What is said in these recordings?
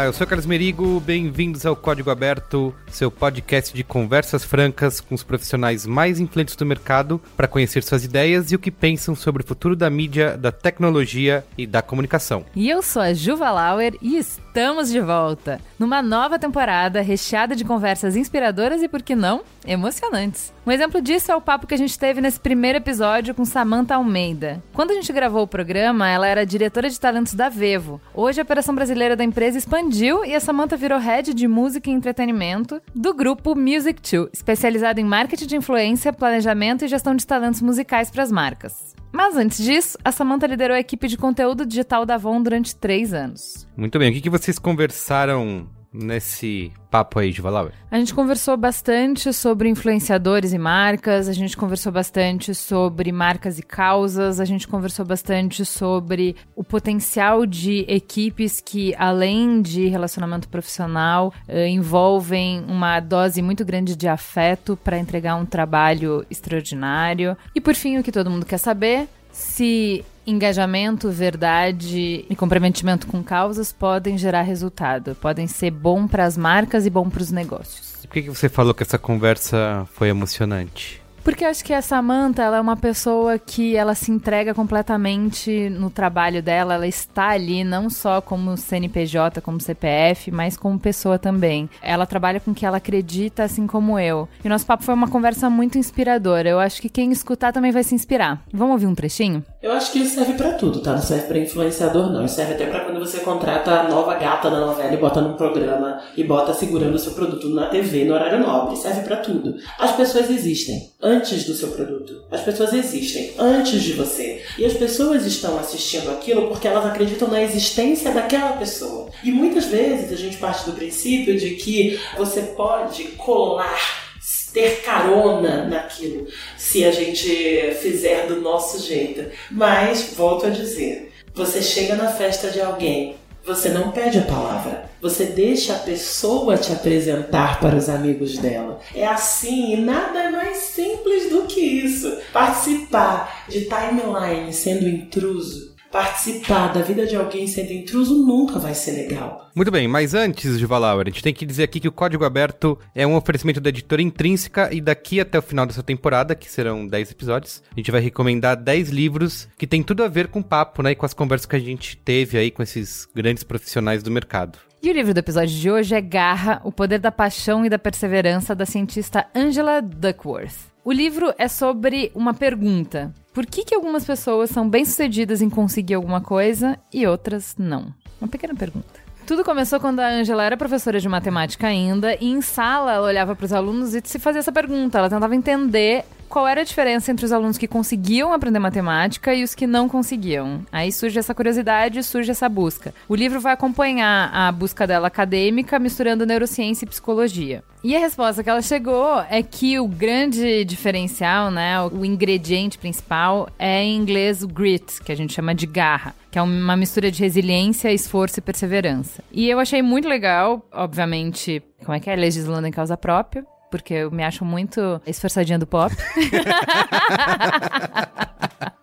Olá, eu sou Carlos Merigo, bem-vindos ao Código Aberto, seu podcast de conversas francas com os profissionais mais influentes do mercado para conhecer suas ideias e o que pensam sobre o futuro da mídia, da tecnologia e da comunicação. E eu sou a Juva Lauer e estamos de volta numa nova temporada recheada de conversas inspiradoras e, por que não, emocionantes. Um exemplo disso é o papo que a gente teve nesse primeiro episódio com Samantha Almeida. Quando a gente gravou o programa, ela era diretora de talentos da Vevo. Hoje a operação brasileira da empresa expandiu e a Samantha virou head de música e entretenimento do grupo Music 2, especializado em marketing de influência, planejamento e gestão de talentos musicais para as marcas. Mas antes disso, a Samantha liderou a equipe de conteúdo digital da Avon durante três anos. Muito bem, o que, que vocês conversaram nesse papo aí de Valauer? A gente conversou bastante sobre influenciadores e marcas, a gente conversou bastante sobre marcas e causas, a gente conversou bastante sobre o potencial de equipes que, além de relacionamento profissional, eh, envolvem uma dose muito grande de afeto para entregar um trabalho extraordinário. E por fim, o que todo mundo quer saber, se engajamento, verdade e comprometimento com causas podem gerar resultado, podem ser bom para as marcas e bom para os negócios. Por que, que você falou que essa conversa foi emocionante? Porque eu acho que a Samantha, ela é uma pessoa que ela se entrega completamente no trabalho dela, ela está ali não só como CNPJ, como CPF, mas como pessoa também. Ela trabalha com o que ela acredita, assim como eu. E o nosso papo foi uma conversa muito inspiradora. Eu acho que quem escutar também vai se inspirar. Vamos ouvir um trechinho? Eu acho que isso serve para tudo, tá? Não serve para influenciador, não. Isso serve até para quando você contrata a nova gata da novela e bota num programa e bota segurando o seu produto na TV no horário nobre. Serve para tudo. As pessoas existem antes do seu produto. As pessoas existem antes de você. E as pessoas estão assistindo aquilo porque elas acreditam na existência daquela pessoa. E muitas vezes a gente parte do princípio de que você pode colar ter carona naquilo se a gente fizer do nosso jeito. Mas, volto a dizer, você chega na festa de alguém você não pede a palavra, você deixa a pessoa te apresentar para os amigos dela. É assim e nada é mais simples do que isso. Participar de timeline sendo intruso participar da vida de alguém sendo intruso nunca vai ser legal. Muito bem, mas antes de Valauer, a gente tem que dizer aqui que o Código Aberto é um oferecimento da editora Intrínseca e daqui até o final dessa temporada, que serão 10 episódios, a gente vai recomendar 10 livros que tem tudo a ver com o papo, né, e com as conversas que a gente teve aí com esses grandes profissionais do mercado. E o livro do episódio de hoje é Garra, o poder da paixão e da perseverança da cientista Angela Duckworth. O livro é sobre uma pergunta: por que, que algumas pessoas são bem-sucedidas em conseguir alguma coisa e outras não? Uma pequena pergunta. Tudo começou quando a Angela era professora de matemática ainda, e em sala ela olhava para os alunos e se fazia essa pergunta. Ela tentava entender qual era a diferença entre os alunos que conseguiam aprender matemática e os que não conseguiam. Aí surge essa curiosidade, surge essa busca. O livro vai acompanhar a busca dela acadêmica, misturando neurociência e psicologia. E a resposta que ela chegou é que o grande diferencial, né, o ingrediente principal é em inglês o grit, que a gente chama de garra, que é uma mistura de resiliência, esforço e perseverança. E eu achei muito legal, obviamente, como é que é? Legislando em causa própria porque eu me acho muito esforçadinha do pop.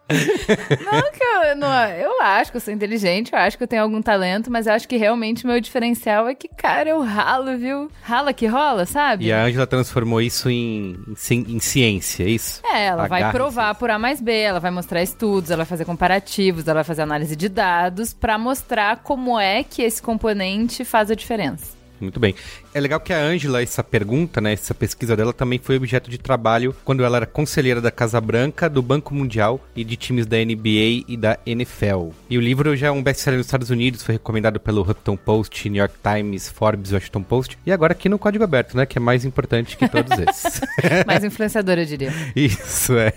não, que eu, não, eu acho que eu sou inteligente, eu acho que eu tenho algum talento, mas eu acho que realmente o meu diferencial é que, cara, eu ralo, viu? Rala que rola, sabe? E a Angela transformou isso em, em, em ciência, é isso? É, ela a vai provar por A mais B, ela vai mostrar estudos, ela vai fazer comparativos, ela vai fazer análise de dados para mostrar como é que esse componente faz a diferença. Muito bem. É legal que a Ângela, essa pergunta, né, essa pesquisa dela também foi objeto de trabalho quando ela era conselheira da Casa Branca, do Banco Mundial e de times da NBA e da NFL. E o livro já é um best-seller nos Estados Unidos, foi recomendado pelo Huffington Post, New York Times, Forbes, Washington Post e agora aqui no Código Aberto, né, que é mais importante que todos esses. mais influenciador, eu diria. Isso é.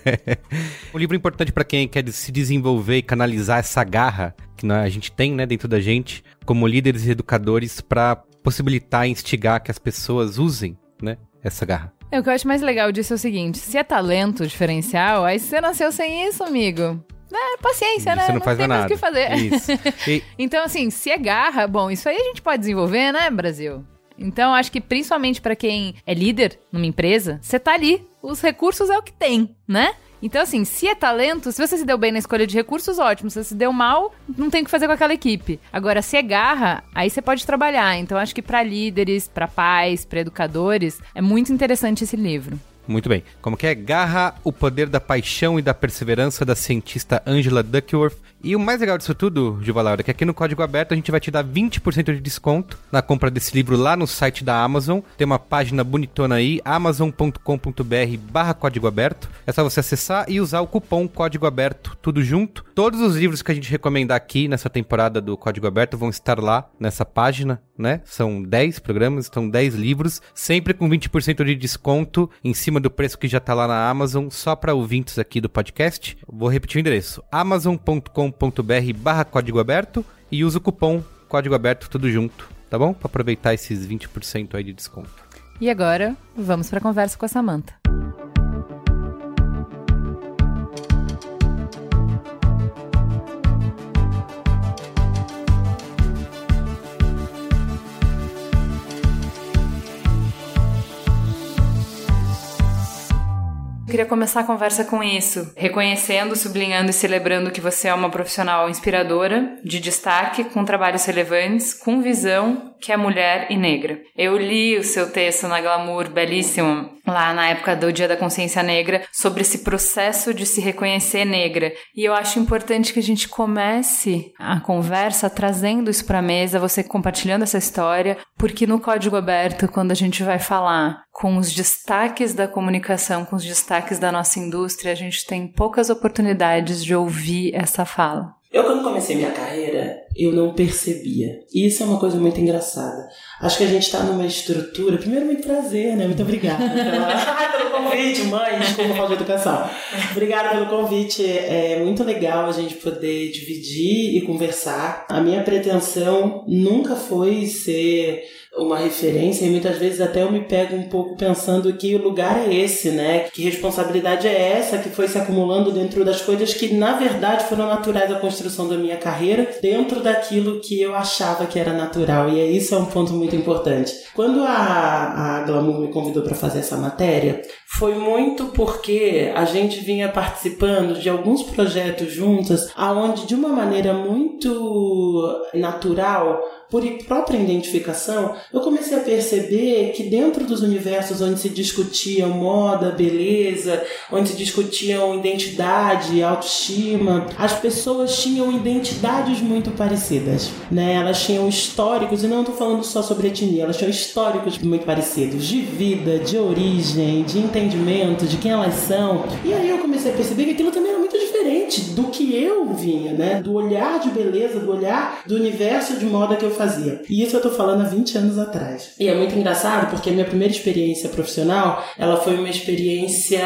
Um livro importante para quem quer se desenvolver e canalizar essa garra que a gente tem, né, dentro da gente, como líderes e educadores para possibilitar e instigar que as pessoas usem, né, essa garra. É, o que eu acho mais legal disso é o seguinte: se é talento diferencial, aí você nasceu sem isso, amigo. É, paciência, né? Você não, não faz tem nada. mais o que fazer. Isso. E... então, assim, se é garra, bom, isso aí a gente pode desenvolver, né, Brasil? Então, acho que principalmente para quem é líder numa empresa, você tá ali, os recursos é o que tem, né? Então, assim, se é talento, se você se deu bem na escolha de recursos, ótimo. Se você se deu mal, não tem o que fazer com aquela equipe. Agora, se é garra, aí você pode trabalhar. Então, acho que para líderes, para pais, para educadores, é muito interessante esse livro. Muito bem. Como que é? Garra, o poder da paixão e da perseverança da cientista Angela Duckworth. E o mais legal disso tudo, Gilva Laura, é que aqui no Código Aberto a gente vai te dar 20% de desconto na compra desse livro lá no site da Amazon. Tem uma página bonitona aí, amazon.com.br barra Código Aberto. É só você acessar e usar o cupom Código Aberto, tudo junto. Todos os livros que a gente recomendar aqui nessa temporada do Código Aberto vão estar lá nessa página, né? São 10 programas, estão 10 livros, sempre com 20% de desconto em cima do preço que já tá lá na Amazon, só para ouvintes aqui do podcast. Vou repetir o endereço: amazon.com.br barra código aberto e usa o cupom código aberto tudo junto, tá bom? Para aproveitar esses 20% aí de desconto. E agora, vamos para a conversa com a Samantha. Queria começar a conversa com isso, reconhecendo, sublinhando e celebrando que você é uma profissional inspiradora, de destaque, com trabalhos relevantes, com visão, que é mulher e negra. Eu li o seu texto na Glamour, belíssimo, lá na época do Dia da Consciência Negra, sobre esse processo de se reconhecer negra. E eu acho importante que a gente comece a conversa trazendo isso para a mesa, você compartilhando essa história, porque no Código Aberto, quando a gente vai falar com os destaques da comunicação, com os destaques da nossa indústria, a gente tem poucas oportunidades de ouvir essa fala. Eu, quando comecei minha carreira, eu não percebia. E isso é uma coisa muito engraçada. Acho que a gente está numa estrutura. Primeiro, muito prazer, né? Muito obrigada pelo convite, mãe. Desculpa falar de educação. Obrigada pelo convite. É muito legal a gente poder dividir e conversar. A minha pretensão nunca foi ser uma referência e muitas vezes até eu me pego um pouco pensando que o lugar é esse, né? Que responsabilidade é essa que foi se acumulando dentro das coisas que na verdade foram naturais à construção da minha carreira, dentro daquilo que eu achava que era natural. E isso é um ponto muito importante. Quando a, a Glamour me convidou para fazer essa matéria, foi muito porque a gente vinha participando de alguns projetos juntas, aonde de uma maneira muito natural por própria identificação, eu comecei a perceber que dentro dos universos onde se discutia moda, beleza, onde se discutiam identidade, autoestima, as pessoas tinham identidades muito parecidas, né? Elas tinham históricos, e não estou falando só sobre etnia, elas tinham históricos muito parecidos, de vida, de origem, de entendimento, de quem elas são. E aí eu comecei a perceber que aquilo também era muito diferente do que eu vinha, né? Do olhar de beleza, do olhar do universo de moda que eu fazia. E isso eu tô falando há 20 anos atrás. E é muito engraçado porque minha primeira experiência profissional, ela foi uma experiência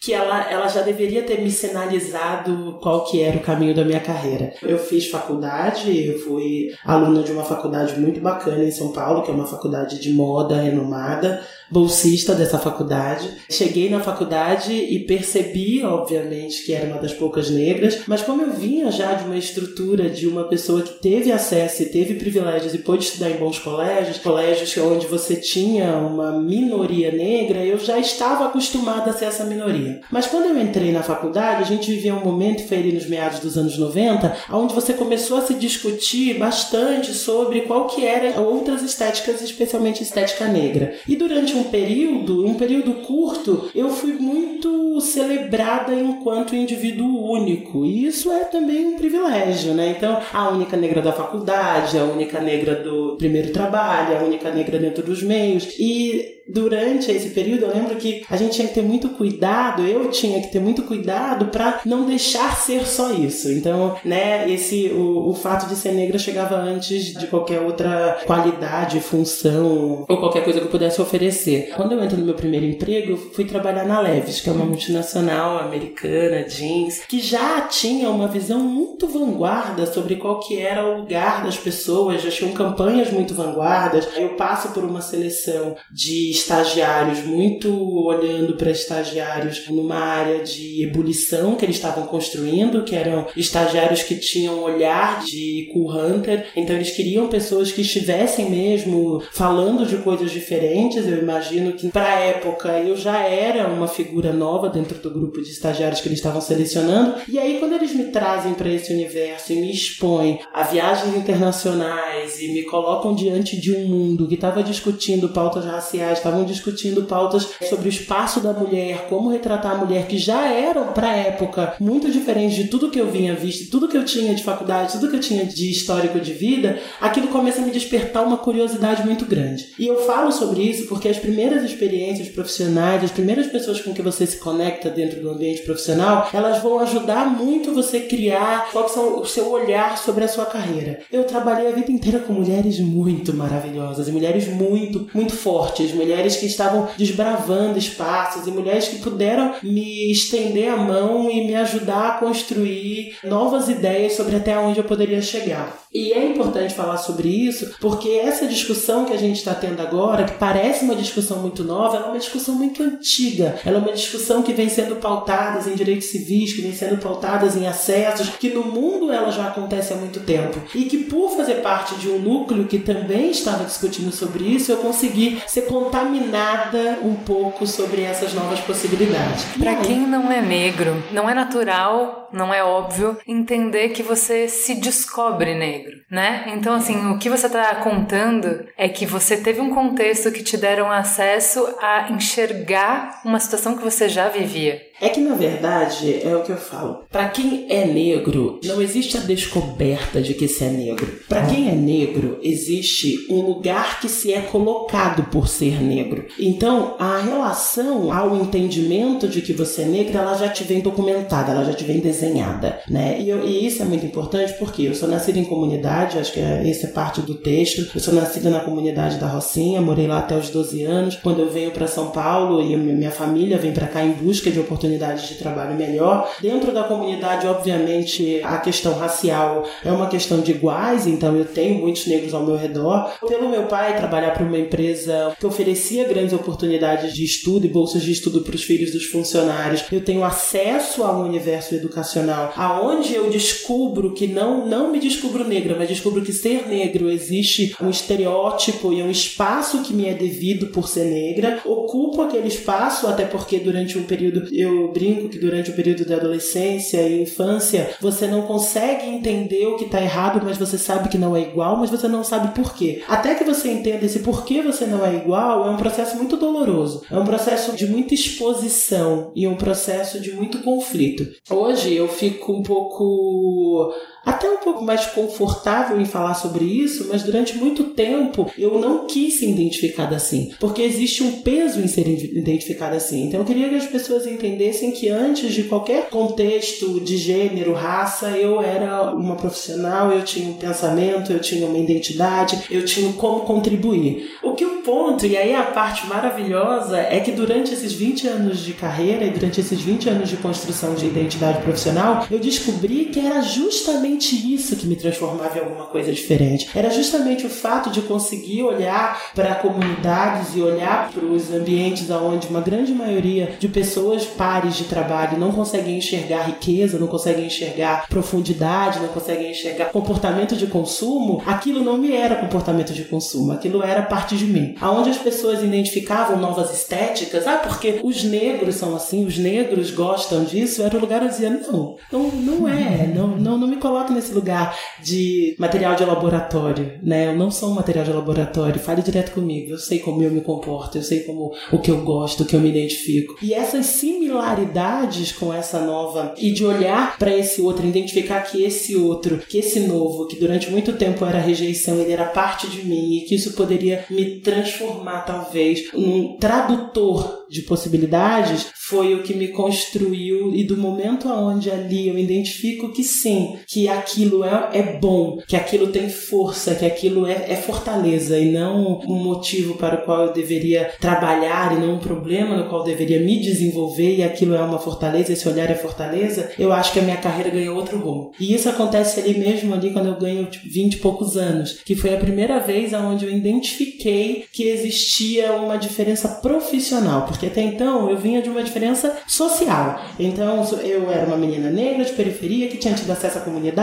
que ela, ela já deveria ter me sinalizado qual que era o caminho da minha carreira. Eu fiz faculdade, eu fui aluna de uma faculdade muito bacana em São Paulo, que é uma faculdade de moda renomada, bolsista dessa faculdade. Cheguei na faculdade e percebi, obviamente, que era uma das poucas negras, mas como eu vinha já de uma estrutura de uma pessoa que teve acesso e teve privilégios e pôde estudar em bons colégios, colégios onde você tinha uma minoria negra, eu já estava acostumada a ser essa minoria. Mas quando eu entrei na faculdade, a gente vivia um momento, foi ali nos meados dos anos 90, onde você começou a se discutir bastante sobre qual que eram outras estéticas, especialmente estética negra. E durante um período, um período curto, eu fui muito celebrada enquanto indivíduo único. E isso é também um privilégio, né? Então, a única negra da faculdade, a única negra do primeiro trabalho, a única negra dentro dos meios. E durante esse período, eu lembro que a gente tinha que ter muito cuidado, eu tinha que ter muito cuidado para não deixar ser só isso. Então, né, esse o, o fato de ser negra chegava antes de qualquer outra qualidade, função ou qualquer coisa que eu pudesse oferecer. Quando eu entro no meu primeiro emprego, eu fui trabalhar na Levis, que é uma multinacional americana, jeans, que já tinha uma visão muito vanguarda sobre qual que era o lugar das pessoas, já tinham campanhas muito vanguardas. Eu passo por uma seleção de estagiários, muito olhando para estagiários numa área de ebulição que eles estavam construindo, que eram estagiários que tinham olhar de cool hunter, então eles queriam pessoas que estivessem mesmo falando de coisas diferentes. Eu imagino que para a época eu já era uma figura nova dentro do grupo de estagiários que eles estavam selecionando. E aí quando eles me trazem para esse universo e me expõem a viagens internacionais e me colocam diante de um mundo que estava discutindo pautas raciais, estavam discutindo pautas sobre o espaço da mulher, como retratar a mulher, que já eram, para a época, muito diferentes de tudo que eu vinha visto, tudo que eu tinha de faculdade, tudo que eu tinha de histórico de vida, aquilo começa a me despertar uma curiosidade muito grande. E eu falo sobre isso porque as primeiras experiências profissionais, as primeiras pessoas com que você se conecta dentro do ambiente profissional, elas vão ajudar muito você criar qual são o seu olhar sobre a sua carreira. Eu trabalhei a vida inteira com mulheres muito maravilhosas, mulheres muito, muito fortes, mulheres que estavam desbravando espaços e mulheres que puderam me estender a mão e me ajudar a construir novas ideias sobre até onde eu poderia chegar. E é importante falar sobre isso porque essa discussão que a gente está tendo agora, que parece uma discussão muito nova, ela é uma discussão muito antiga. Ela é uma discussão que vem sendo pautada em direitos civis, que vem sendo pautada em acessos, que no mundo ela já acontece há muito tempo. E que por fazer parte de um núcleo que também estava discutindo sobre isso, eu consegui ser contaminada um pouco sobre essas novas possibilidades. Para quem não é negro, não é natural, não é óbvio entender que você se descobre negro né? Então, assim, o que você está contando é que você teve um contexto que te deram acesso a enxergar uma situação que você já vivia. É que na verdade é o que eu falo. Para quem é negro, não existe a descoberta de que se é negro. Para quem é negro, existe um lugar que se é colocado por ser negro. Então, a relação ao entendimento de que você é negro, ela já te vem documentada, ela já te vem desenhada, né? E, eu, e isso é muito importante porque eu sou nascida em comunidade, acho que é, essa é parte do texto. Eu sou nascida na comunidade da Rocinha, morei lá até os 12 anos. Quando eu venho para São Paulo e minha família vem para cá em busca de oportunidades de trabalho melhor. Dentro da comunidade, obviamente, a questão racial é uma questão de iguais, então eu tenho muitos negros ao meu redor. Pelo meu pai trabalhar para uma empresa que oferecia grandes oportunidades de estudo e bolsas de estudo para os filhos dos funcionários, eu tenho acesso a um universo educacional aonde eu descubro que não não me descubro negra, mas descubro que ser negro existe um estereótipo e um espaço que me é devido por ser negra. Ocupo aquele espaço até porque durante um período eu eu brinco que durante o período da adolescência e infância você não consegue entender o que está errado, mas você sabe que não é igual, mas você não sabe por quê. Até que você entenda esse porquê você não é igual, é um processo muito doloroso. É um processo de muita exposição e um processo de muito conflito. Hoje eu fico um pouco até um pouco mais confortável em falar sobre isso, mas durante muito tempo eu não quis ser identificada assim, porque existe um peso em ser identificada assim. Então eu queria que as pessoas entendessem que antes de qualquer contexto de gênero, raça, eu era uma profissional, eu tinha um pensamento, eu tinha uma identidade, eu tinha como contribuir. O que o ponto, e aí a parte maravilhosa, é que durante esses 20 anos de carreira e durante esses 20 anos de construção de identidade profissional, eu descobri que era justamente justamente isso que me transformava em alguma coisa diferente. Era justamente o fato de conseguir olhar para comunidades e olhar para os ambientes onde uma grande maioria de pessoas pares de trabalho não conseguem enxergar riqueza, não conseguem enxergar profundidade, não conseguem enxergar comportamento de consumo. Aquilo não me era comportamento de consumo, aquilo era parte de mim. aonde as pessoas identificavam novas estéticas, ah, porque os negros são assim, os negros gostam disso, era o lugar onde eu dizia, não, não, não é, não, não, não me nesse lugar de material de laboratório, né? Eu não sou um material de laboratório, fale direto comigo, eu sei como eu me comporto, eu sei como o que eu gosto, o que eu me identifico. E essas similaridades com essa nova e de olhar para esse outro, identificar que esse outro, que esse novo, que durante muito tempo era rejeição, ele era parte de mim e que isso poderia me transformar talvez num tradutor de possibilidades, foi o que me construiu e do momento aonde ali eu identifico que sim, que aquilo é, é bom, que aquilo tem força, que aquilo é, é fortaleza e não um motivo para o qual eu deveria trabalhar e não um problema no qual eu deveria me desenvolver e aquilo é uma fortaleza, esse olhar é fortaleza, eu acho que a minha carreira ganhou outro rumo. E isso acontece ali mesmo ali quando eu ganho tipo, 20 e poucos anos, que foi a primeira vez aonde eu identifiquei que existia uma diferença profissional, porque até então eu vinha de uma diferença social. Então eu era uma menina negra de periferia que tinha tido acesso à comunidade,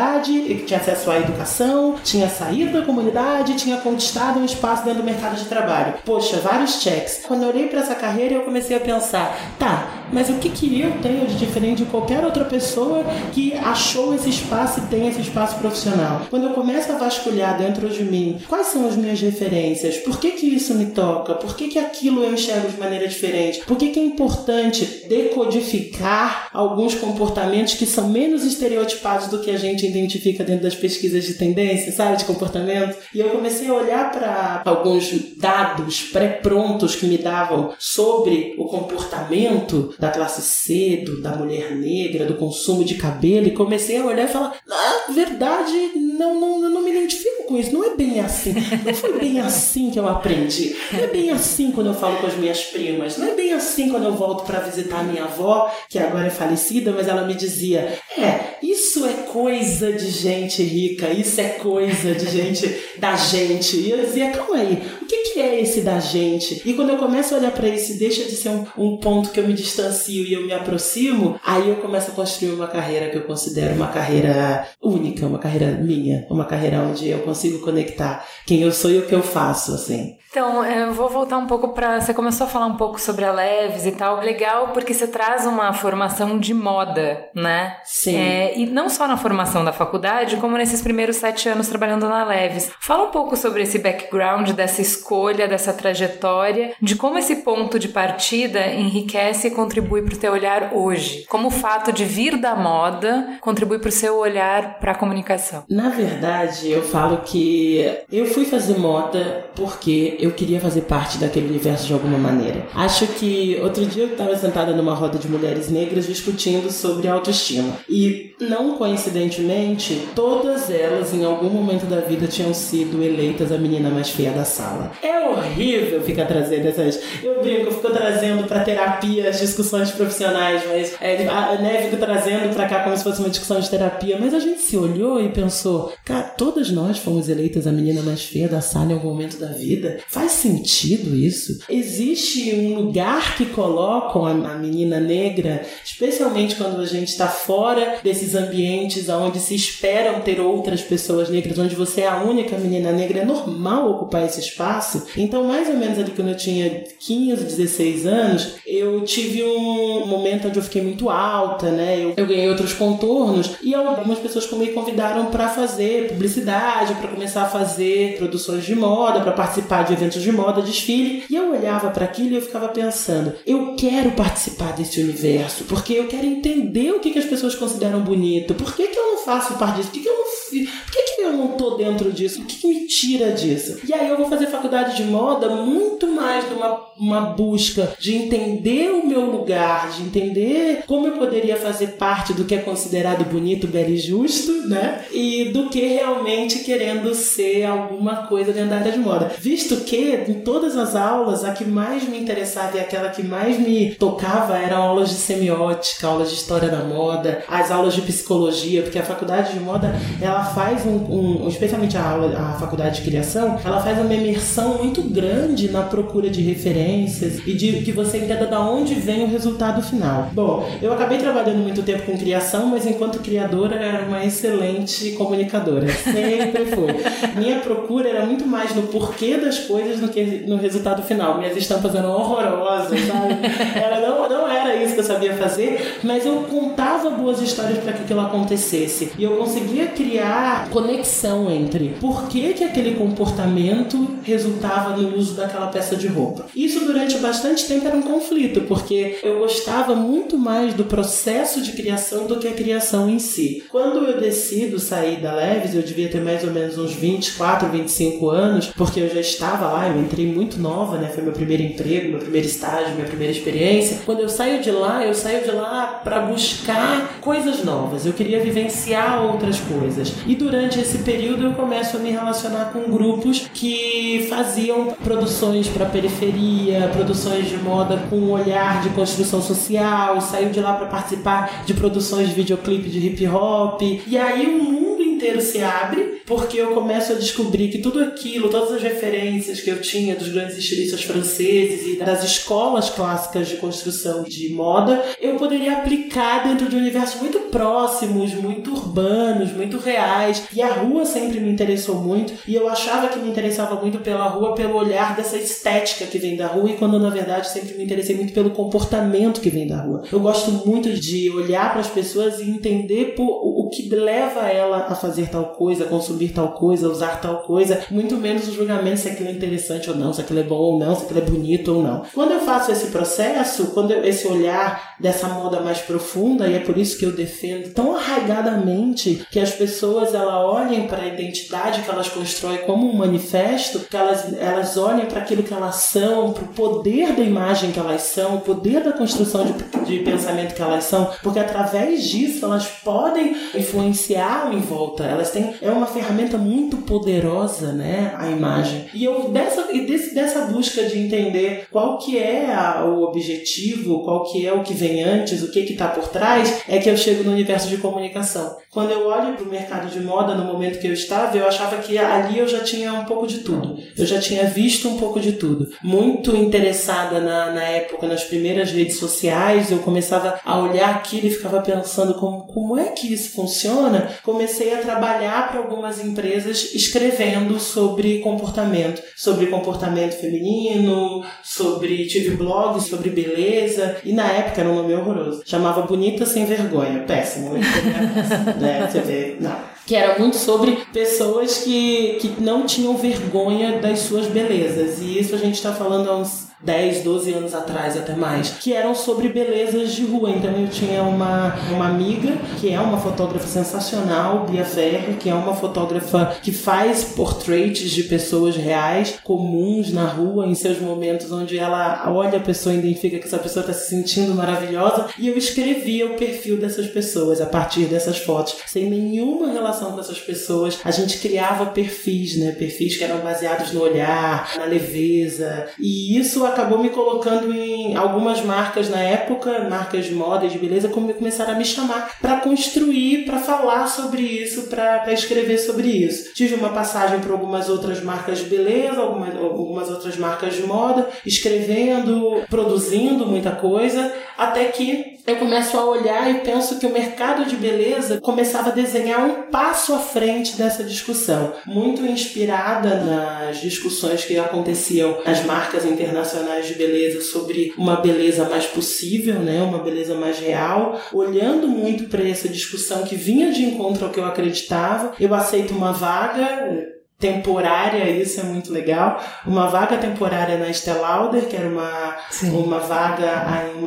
que tinha acesso à educação, tinha saído da comunidade, tinha conquistado um espaço dentro do mercado de trabalho. Poxa, vários checks. Quando eu olhei para essa carreira, eu comecei a pensar, tá, mas o que que eu tenho de diferente de qualquer outra pessoa que achou esse espaço e tem esse espaço profissional? Quando eu começo a vasculhar dentro de mim, quais são as minhas referências? Por que que isso me toca? Por que que aquilo eu enxergo de maneira diferente? Por que que é importante decodificar alguns comportamentos que são menos estereotipados do que a gente identifica dentro das pesquisas de tendência, sabe, de comportamento? E eu comecei a olhar para alguns dados pré-prontos que me davam sobre o comportamento da classe C, da mulher negra, do consumo de cabelo, e comecei a olhar e falar: ah, verdade, não, não, não me identifico com isso, não é bem assim. Não foi bem assim que eu aprendi. Não é bem assim quando eu falo com as minhas primas. Não é bem assim quando eu volto para visitar a minha avó, que agora é falecida, mas ela me dizia: é, isso é coisa de gente rica, isso é coisa de gente da gente. E eu dizia: calma aí, o que, que é esse da gente? E quando eu começo a olhar para isso, deixa de ser um, um ponto que eu me distancio e eu me aproximo, aí eu começo a construir uma carreira que eu considero uma carreira única, uma carreira minha, uma carreira onde eu consigo conectar quem eu sou e o que eu faço, assim. Então, eu vou voltar um pouco para. Você começou a falar um pouco sobre a Leves e tal. Legal, porque você traz uma formação de moda, né? Sim. É, e não só na formação da faculdade, como nesses primeiros sete anos trabalhando na Leves. Fala um pouco sobre esse background, dessa escolha, dessa trajetória, de como esse ponto de partida enriquece e contribui para o teu olhar hoje. Como o fato de vir da moda contribui para o seu olhar para a comunicação. Na verdade, eu falo que eu fui fazer moda porque eu queria fazer parte daquele universo de alguma maneira. Acho que outro dia eu estava sentada numa roda de mulheres negras discutindo sobre autoestima. E não coincidentemente, todas elas em algum momento da vida tinham sido eleitas a menina mais feia da sala. É horrível ficar trazendo essas. Eu brinco, eu fico trazendo para terapia as discussões profissionais, mas é, né, fico trazendo para cá como se fosse uma discussão de terapia. Mas a gente se olhou e pensou, cara, todas nós fomos eleitas a menina mais feia da sala em algum momento da vida. Faz sentido isso? Existe um lugar que colocam a, a menina negra, especialmente quando a gente está fora desses ambientes onde se esperam ter outras pessoas negras, onde você é a única menina negra, é normal ocupar esse espaço. Então, mais ou menos ali quando eu tinha 15, 16 anos, eu tive um momento onde eu fiquei muito alta, né? Eu, eu ganhei outros contornos e algumas pessoas me convidaram para fazer publicidade, para começar a fazer produções de moda, para participar de eventos de moda, desfile. E eu olhava para aquilo e eu ficava pensando: eu quero participar desse universo, porque eu quero entender o que, que as pessoas consideram bonito. Por que, que eu não faço parte disso? Por que, que eu não por que, não tô dentro disso? O que, que me tira disso? E aí eu vou fazer faculdade de moda muito mais de uma, uma busca de entender o meu lugar, de entender como eu poderia fazer parte do que é considerado bonito, belo e justo, né? E do que realmente querendo ser alguma coisa dentro da área de moda. Visto que em todas as aulas, a que mais me interessava e aquela que mais me tocava eram aulas de semiótica, aulas de história da moda, as aulas de psicologia, porque a faculdade de moda ela faz um, um, especialmente a aula, a faculdade de criação, ela faz uma imersão muito grande na procura de referências e de que você entenda da onde vem o resultado final. Bom, eu acabei trabalhando muito tempo com criação, mas enquanto criadora era uma excelente comunicadora. Sempre foi. Minha procura era muito mais no porquê das coisas do que no resultado final. Minhas estampas eram horrorosas, sabe? Era, não, não era isso que eu sabia fazer, mas eu contava boas histórias para que aquilo acontecesse. E eu conseguia criar conexão entre por que, que aquele comportamento resultava no uso daquela peça de roupa. Isso durante bastante tempo era um conflito, porque eu gostava muito mais do processo de criação do que a criação em si. Quando eu decido sair da Leves, eu devia ter mais ou menos uns 24, 25 anos, porque eu já estava lá, eu entrei muito nova, né? Foi meu primeiro emprego, meu primeiro estágio, minha primeira experiência. Quando eu saio de lá, eu saio de lá para buscar coisas novas. Eu queria vivenciar outras coisas. E durante esse período eu começo a me relacionar com grupos que faziam produções para periferia, produções de moda com um olhar de construção social, saiu de lá para participar de produções de videoclipe de hip hop. E aí o mundo inteiro se abre, porque eu começo a descobrir que tudo aquilo, todas as referências que eu tinha dos grandes estilistas franceses e das escolas clássicas de construção de moda, eu poderia aplicar dentro de universos muito próximos, muito urbanos, muito reais. E a rua sempre me interessou muito, e eu achava que me interessava muito pela rua, pelo olhar dessa estética que vem da rua, e quando na verdade sempre me interessei muito pelo comportamento que vem da rua. Eu gosto muito de olhar para as pessoas e entender por, o que leva ela a fazer tal coisa, consumir tal coisa, usar tal coisa, muito menos o julgamento se aquilo é interessante ou não, se aquilo é bom ou não, se aquilo é bonito ou não. Quando eu faço esse processo, quando eu, esse olhar dessa moda mais profunda, e é por isso que eu defendo tão arraigadamente que as pessoas ela olhem para a identidade que elas constroem como um manifesto, que elas, elas olhem para aquilo que elas são, para o poder da imagem que elas são, o poder da construção de, de pensamento que elas são, porque através disso elas podem influenciar em volta. Elas têm é uma ferramenta muito poderosa, né, a imagem. E eu dessa e desse, dessa busca de entender qual que é a, o objetivo, qual que é o que vem antes, o que que está por trás, é que eu chego no universo de comunicação. Quando eu olho para o mercado de moda no momento que eu estava, eu achava que ali eu já tinha um pouco de tudo. Eu já tinha visto um pouco de tudo. Muito interessada na, na época, nas primeiras redes sociais, eu começava a olhar aquilo e ficava pensando como, como é que isso funciona. Comecei a trabalhar para algumas empresas escrevendo sobre comportamento, sobre comportamento feminino, sobre. tive blogs sobre beleza, e na época era um nome horroroso. Chamava Bonita Sem Vergonha. Péssimo. né? Você vê, não que era muito sobre pessoas que, que não tinham vergonha das suas belezas. E isso a gente está falando há uns 10, 12 anos atrás, até mais, que eram sobre belezas de rua. Então eu tinha uma, uma amiga que é uma fotógrafa sensacional, Bia Ferrer, que é uma fotógrafa que faz portraits de pessoas reais, comuns na rua, em seus momentos onde ela olha a pessoa e identifica que essa pessoa está se sentindo maravilhosa. E eu escrevia o perfil dessas pessoas a partir dessas fotos, sem nenhuma relação com essas pessoas. A gente criava perfis, né? Perfis que eram baseados no olhar, na leveza. E isso acabou me colocando em algumas marcas na época, marcas de moda de beleza, como começaram a me chamar para construir, para falar sobre isso, para escrever sobre isso. Tive uma passagem por algumas outras marcas de beleza, algumas, algumas outras marcas de moda, escrevendo, produzindo muita coisa, até que eu começo a olhar e penso que o mercado de beleza começava a desenhar um passo à frente dessa discussão, muito inspirada nas discussões que aconteciam nas marcas internacionais de beleza sobre uma beleza mais possível, né, uma beleza mais real, olhando muito para essa discussão que vinha de encontro ao que eu acreditava. Eu aceito uma vaga temporária, isso é muito legal. Uma vaga temporária na Stellauder, que era uma, uma vaga,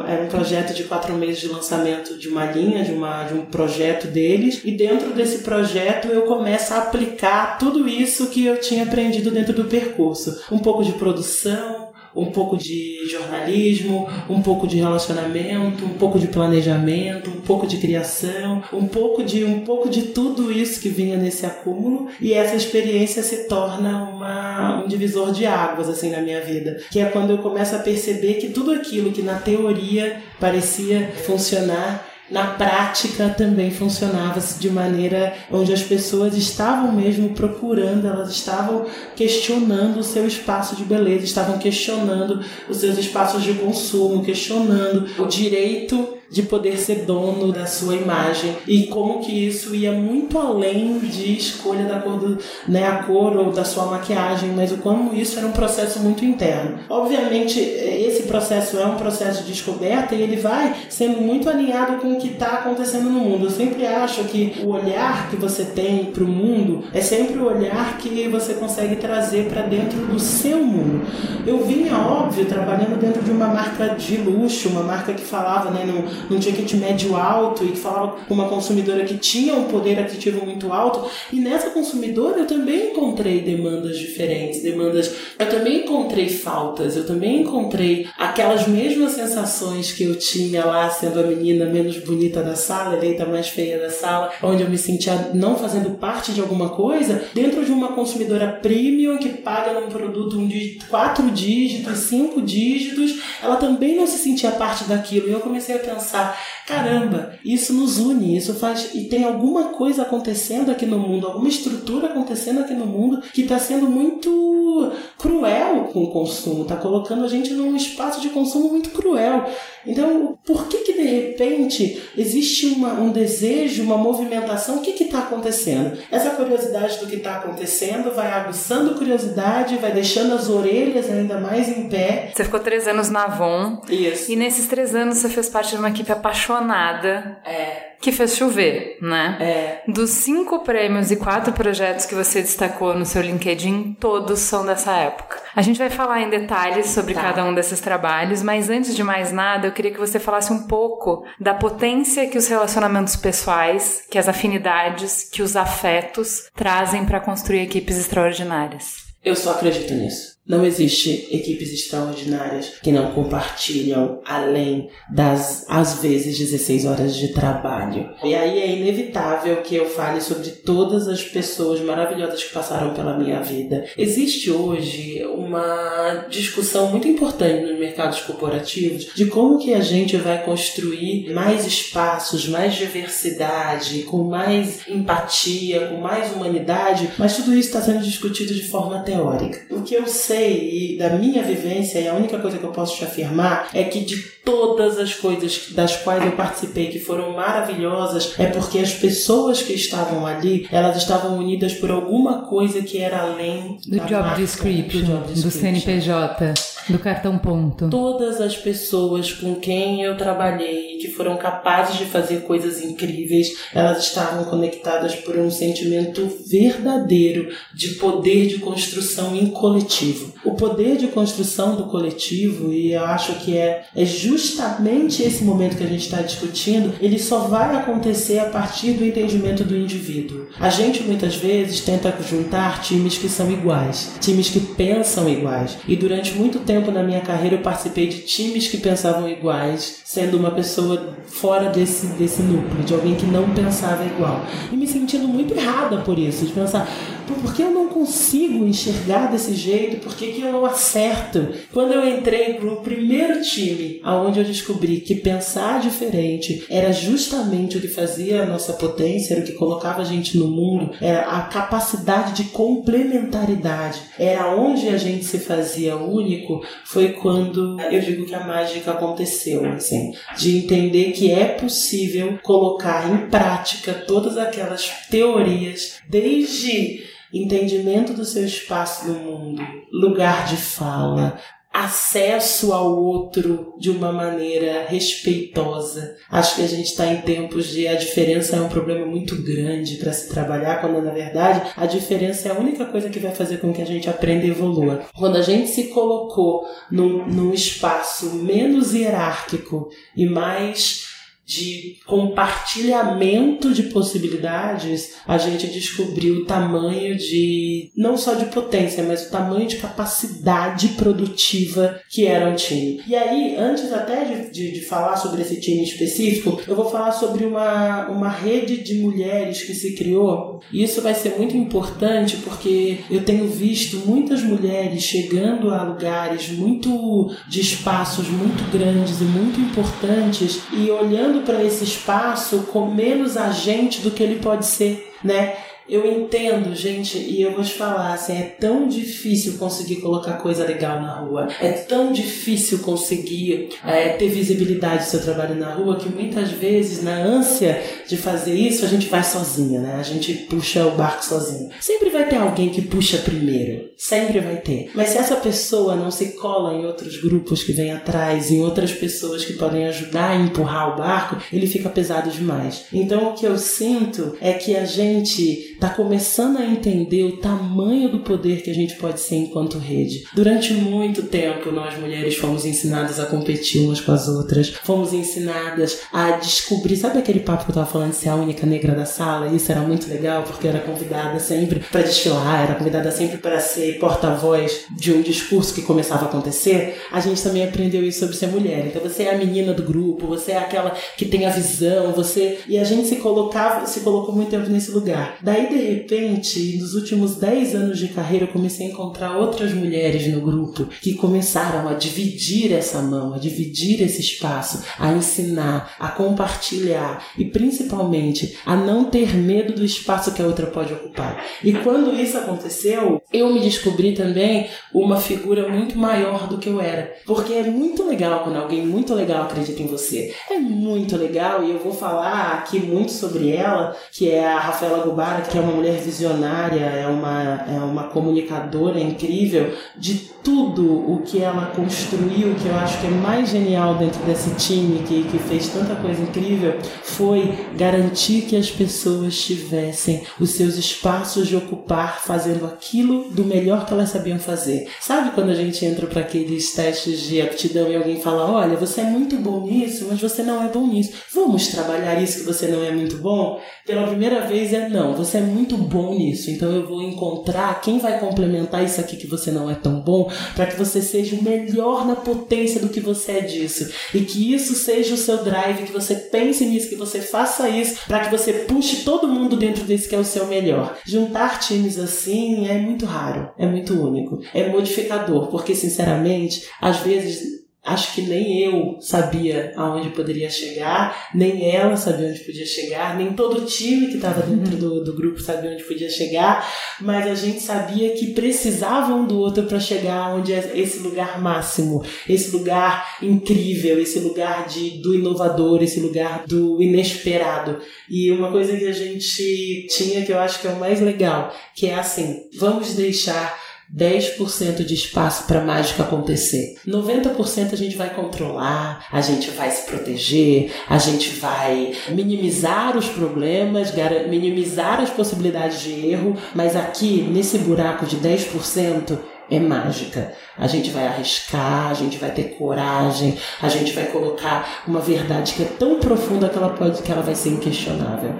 era um projeto de quatro meses de lançamento de uma linha, de, uma, de um projeto deles. E dentro desse projeto eu começo a aplicar tudo isso que eu tinha aprendido dentro do percurso. Um pouco de produção, um pouco de jornalismo, um pouco de relacionamento, um pouco de planejamento, um pouco de criação, um pouco de um pouco de tudo isso que vinha nesse acúmulo. E essa experiência se torna uma, um divisor de águas assim na minha vida, que é quando eu começo a perceber que tudo aquilo que na teoria parecia funcionar na prática também funcionava de maneira onde as pessoas estavam mesmo procurando, elas estavam questionando o seu espaço de beleza, estavam questionando os seus espaços de consumo, questionando o direito de poder ser dono da sua imagem e como que isso ia muito além de escolha da cor do, né, a cor ou da sua maquiagem, mas o como isso era um processo muito interno. Obviamente, esse processo é um processo de descoberta e ele vai sendo muito alinhado com o que está acontecendo no mundo. Eu sempre acho que o olhar que você tem para o mundo é sempre o olhar que você consegue trazer para dentro do seu mundo. Eu vinha, óbvio, trabalhando dentro de uma marca de luxo, uma marca que falava né, no, num ticket médio alto e que falava com uma consumidora que tinha um poder aquisitivo muito alto. E nessa consumidora eu também encontrei demandas diferentes, demandas. Eu também encontrei faltas, eu também encontrei aquelas mesmas sensações que eu tinha lá sendo a menina menos bonita da sala, eleita mais feia da sala, onde eu me sentia não fazendo parte de alguma coisa, dentro de uma consumidora premium que paga num produto um de quatro dígitos, cinco dígitos, ela também não se sentia parte daquilo. E eu comecei a pensar pensar, caramba, isso nos une, isso faz e tem alguma coisa acontecendo aqui no mundo, alguma estrutura acontecendo aqui no mundo que está sendo muito cruel com o consumo, está colocando a gente num espaço de consumo muito cruel. Então, por que que de repente existe uma, um desejo, uma movimentação? O que está acontecendo? Essa curiosidade do que está acontecendo vai aguçando curiosidade, vai deixando as orelhas ainda mais em pé. Você ficou três anos na Avon. Isso. E nesses três anos você fez parte de uma equipe apaixonada. É. Que fez chover, né? É. Dos cinco prêmios e quatro projetos que você destacou no seu LinkedIn, todos são dessa época. A gente vai falar em detalhes sobre Tá. cada um desses trabalhos, mas antes de mais nada, eu queria que você falasse um pouco da potência que os relacionamentos pessoais, que as afinidades, que os afetos trazem para construir equipes extraordinárias. Eu só acredito nisso. Não existe equipes extraordinárias que não compartilham além das, às vezes, 16 horas de trabalho. E aí é inevitável que eu fale sobre todas as pessoas maravilhosas que passaram pela minha vida. Existe hoje uma discussão muito importante nos mercados corporativos de como que a gente vai construir mais espaços, mais diversidade, com mais empatia, com mais humanidade, mas tudo isso está sendo discutido de forma teórica. O que eu sei e da minha vivência, e a única coisa que eu posso te afirmar é que de todas as coisas das quais eu participei que foram maravilhosas, é porque as pessoas que estavam ali, elas estavam unidas por alguma coisa que era além Do job description, do job do description. CNPJ, do cartão ponto. Todas as pessoas com quem eu trabalhei que foram capazes de fazer coisas incríveis, elas estavam conectadas por um sentimento verdadeiro de poder de construção em coletivo. O poder de construção do coletivo, e eu acho que é, é justamente esse momento que a gente está discutindo, ele só vai acontecer a partir do entendimento do indivíduo. A gente muitas vezes tenta juntar times que são iguais, times que pensam iguais. E durante muito tempo na minha carreira eu participei de times que pensavam iguais, sendo uma pessoa fora desse, desse núcleo, de alguém que não pensava igual. E me sentindo muito errada por isso, de pensar, "Pô, por que eu não consigo enxergar desse jeito? Por que, que eu não acerto? Quando eu entrei pro primeiro time, aonde eu descobri que pensar diferente era justamente o que fazia a nossa potência, era o que colocava a gente no mundo, era a capacidade de complementaridade, era onde a gente se fazia único, foi quando eu digo que a mágica aconteceu, assim, de entender que é possível colocar em prática todas aquelas teorias, desde entendimento do seu espaço no mundo, lugar de fala, acesso ao outro de uma maneira respeitosa. Acho que a gente está em tempos de a diferença é um problema muito grande para se trabalhar, quando na verdade a diferença é a única coisa que vai fazer com que a gente aprenda e evolua. Quando a gente se colocou num, num espaço menos hierárquico e mais de compartilhamento de possibilidades, a gente descobriu o tamanho de, não só de potência, mas o tamanho de capacidade produtiva que era um time. E aí, antes até de, de, de falar sobre esse time específico, eu vou falar sobre uma, uma rede de mulheres que se criou. E isso vai ser muito importante porque eu tenho visto muitas mulheres chegando a lugares muito de espaços muito grandes e muito importantes e olhando olhando para esse espaço com menos agente do que ele pode ser, né? Eu entendo, gente, e eu vou te falar, assim, é tão difícil conseguir colocar coisa legal na rua, é tão difícil conseguir é, ter visibilidade do seu trabalho na rua que muitas vezes, na ânsia de fazer isso, a gente vai sozinha, né? A gente puxa o barco sozinho. Sempre vai ter alguém que puxa primeiro, sempre vai ter. Mas se essa pessoa não se cola em outros grupos que vêm atrás, em outras pessoas que podem ajudar a empurrar o barco, ele fica pesado demais. Então o que eu sinto é que a gente está começando a entender o tamanho do poder que a gente pode ser enquanto rede. Durante muito tempo, nós mulheres fomos ensinadas a competir umas com as outras, fomos ensinadas a descobrir. Sabe aquele papo que eu estava falando de ser a única negra da sala? Isso era muito legal porque era convidada sempre para desfilar, era convidada sempre para ser porta-voz de um discurso que começava a acontecer. A gente também aprendeu isso sobre ser mulher. Então você é a menina do grupo, você é aquela que tem a visão, você. E a gente se colocava, se colocou muito tempo nesse lugar. Daí de repente, nos últimos 10 anos de carreira, eu comecei a encontrar outras mulheres no grupo que começaram a dividir essa mão, a dividir esse espaço, a ensinar, a compartilhar e principalmente a não ter medo do espaço que a outra pode ocupar. E quando isso aconteceu, eu me descobri também uma figura muito maior do que eu era. Porque é muito legal quando alguém muito legal acredita em você. É muito legal e eu vou falar aqui muito sobre ela, que é a Rafaela Gubara, que é uma mulher visionária, é uma, é uma comunicadora incrível de tudo o que ela construiu, que eu acho que é mais genial dentro desse time que, que fez tanta coisa incrível, foi garantir que as pessoas tivessem os seus espaços de ocupar fazendo aquilo do melhor que elas sabiam fazer. Sabe quando a gente entra para aqueles testes de aptidão e alguém fala: Olha, você é muito bom nisso, mas você não é bom nisso. Vamos trabalhar isso que você não é muito bom? Pela primeira vez é não, você é muito bom nisso, então eu vou encontrar quem vai complementar isso aqui que você não é tão bom, para que você seja o melhor na potência do que você é disso. E que isso seja o seu drive, que você pense nisso, que você faça isso, para que você puxe todo mundo dentro desse que é o seu melhor. Juntar times assim é muito raro, é muito único, é modificador, porque sinceramente, às vezes Acho que nem eu sabia aonde poderia chegar, nem ela sabia onde podia chegar, nem todo o time que estava dentro do, do grupo sabia onde podia chegar, mas a gente sabia que precisava um do outro para chegar onde é esse lugar máximo, esse lugar incrível, esse lugar de, do inovador, esse lugar do inesperado. E uma coisa que a gente tinha que eu acho que é o mais legal, que é assim, vamos deixar 10% de espaço para mágica acontecer. 90% a gente vai controlar, a gente vai se proteger, a gente vai minimizar os problemas, minimizar as possibilidades de erro, mas aqui nesse buraco de 10% é mágica. A gente vai arriscar, a gente vai ter coragem, a gente vai colocar uma verdade que é tão profunda que ela pode que ela vai ser inquestionável.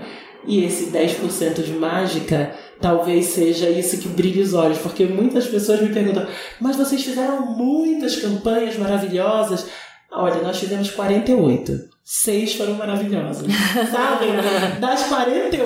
E esse 10% de mágica talvez seja isso que brilhe os olhos, porque muitas pessoas me perguntam: mas vocês fizeram muitas campanhas maravilhosas. Olha, nós fizemos 48. Seis foram maravilhosas. Sabe? Das 48,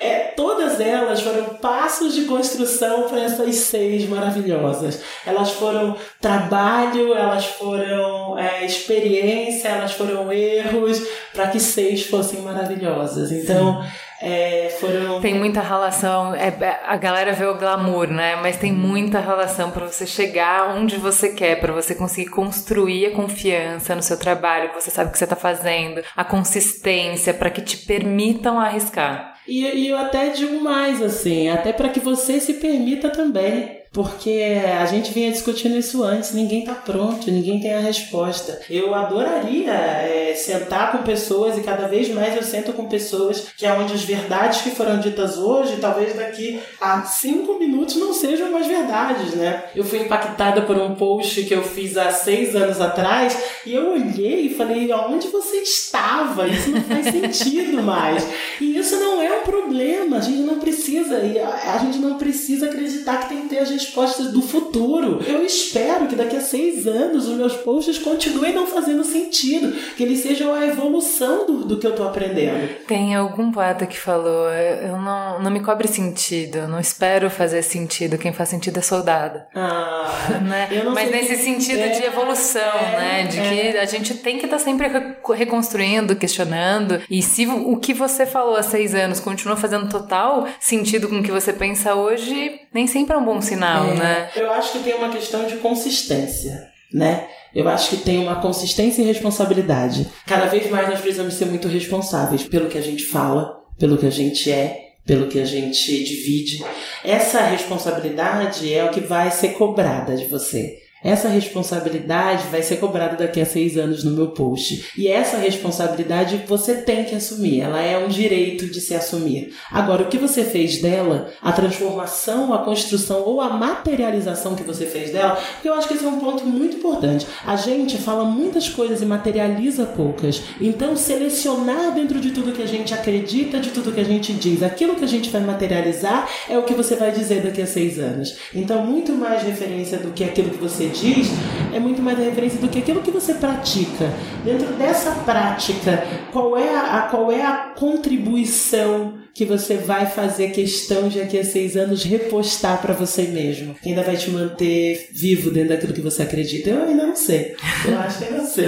é, todas elas foram passos de construção para essas seis maravilhosas. Elas foram trabalho, elas foram é, experiência, elas foram erros para que seis fossem maravilhosas. Então. Sim é, foram... Tem muita relação, é, é, a galera vê o glamour, né? Mas tem muita relação para você chegar onde você quer, para você conseguir construir a confiança no seu trabalho, que você sabe o que você está fazendo, a consistência, para que te permitam arriscar. E, e eu até digo mais, assim, até para que você se permita também porque a gente vinha discutindo isso antes, ninguém está pronto, ninguém tem a resposta. Eu adoraria é, sentar com pessoas e cada vez mais eu sento com pessoas que é onde as verdades que foram ditas hoje, talvez daqui a cinco minutos não sejam mais verdades, né? Eu fui impactada por um post que eu fiz há seis anos atrás e eu olhei e falei, onde você estava? Isso não faz sentido mais. E isso não é um problema, a gente não precisa, a gente não precisa acreditar que tem que ter a gente respostas do futuro. Eu espero que daqui a seis anos os meus posts continuem não fazendo sentido, que eles sejam a evolução do, do que eu tô aprendendo. Tem algum poeta que falou: eu não, não me cobre sentido, não espero fazer sentido. Quem faz sentido é soldado. Ah, né? Mas nesse que... sentido é, de evolução, é, né? De que é. a gente tem que estar tá sempre reconstruindo, questionando. E se o que você falou há seis anos continua fazendo total sentido com o que você pensa hoje, nem sempre é um bom sinal, é. né? Eu acho que tem uma questão de consistência, né? Eu acho que tem uma consistência e responsabilidade. Cada vez mais nós precisamos ser muito responsáveis pelo que a gente fala, pelo que a gente é, pelo que a gente divide. Essa responsabilidade é o que vai ser cobrada de você. Essa responsabilidade vai ser cobrada daqui a seis anos no meu post. E essa responsabilidade você tem que assumir. Ela é um direito de se assumir. Agora, o que você fez dela, a transformação, a construção ou a materialização que você fez dela, eu acho que esse é um ponto muito importante. A gente fala muitas coisas e materializa poucas. Então, selecionar dentro de tudo que a gente acredita, de tudo que a gente diz, aquilo que a gente vai materializar é o que você vai dizer daqui a seis anos. Então, muito mais referência do que aquilo que você diz é muito mais a referência do que aquilo que você pratica. Dentro dessa prática, qual é a, qual é a contribuição que você vai fazer questão de daqui a seis anos repostar para você mesmo? Que ainda vai te manter vivo dentro daquilo que você acredita? Eu ainda não sei. Eu acho que eu não sei.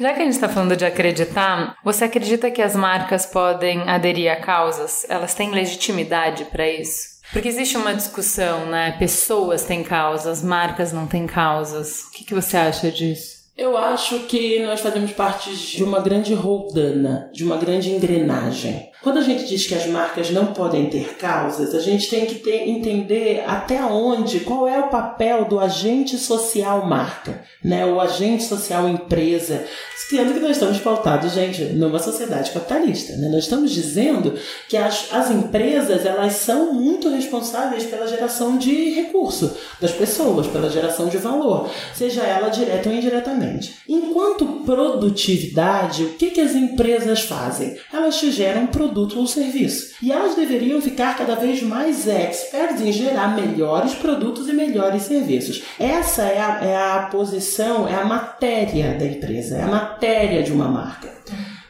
Já que a gente está falando de acreditar, você acredita que as marcas podem aderir a causas? Elas têm legitimidade para isso? Porque existe uma discussão, né? Pessoas têm causas, marcas não têm causas. O que, que você acha disso? Eu acho que nós fazemos parte de uma grande roldana, de uma grande engrenagem. Quando a gente diz que as marcas não podem ter causas, a gente tem que ter, entender até onde, qual é o papel do agente social marca, né? O agente social empresa. Sendo que nós estamos pautados, gente, numa sociedade capitalista, né? Nós estamos dizendo que as, as empresas, elas são muito responsáveis pela geração de recurso das pessoas, pela geração de valor, seja ela direta ou indiretamente. Enquanto produtividade, o que, que as empresas fazem? Elas te geram produtos produto ou serviço. E elas deveriam ficar cada vez mais experts em gerar melhores produtos e melhores serviços. Essa é a, é a posição, é a matéria da empresa, é a matéria de uma marca.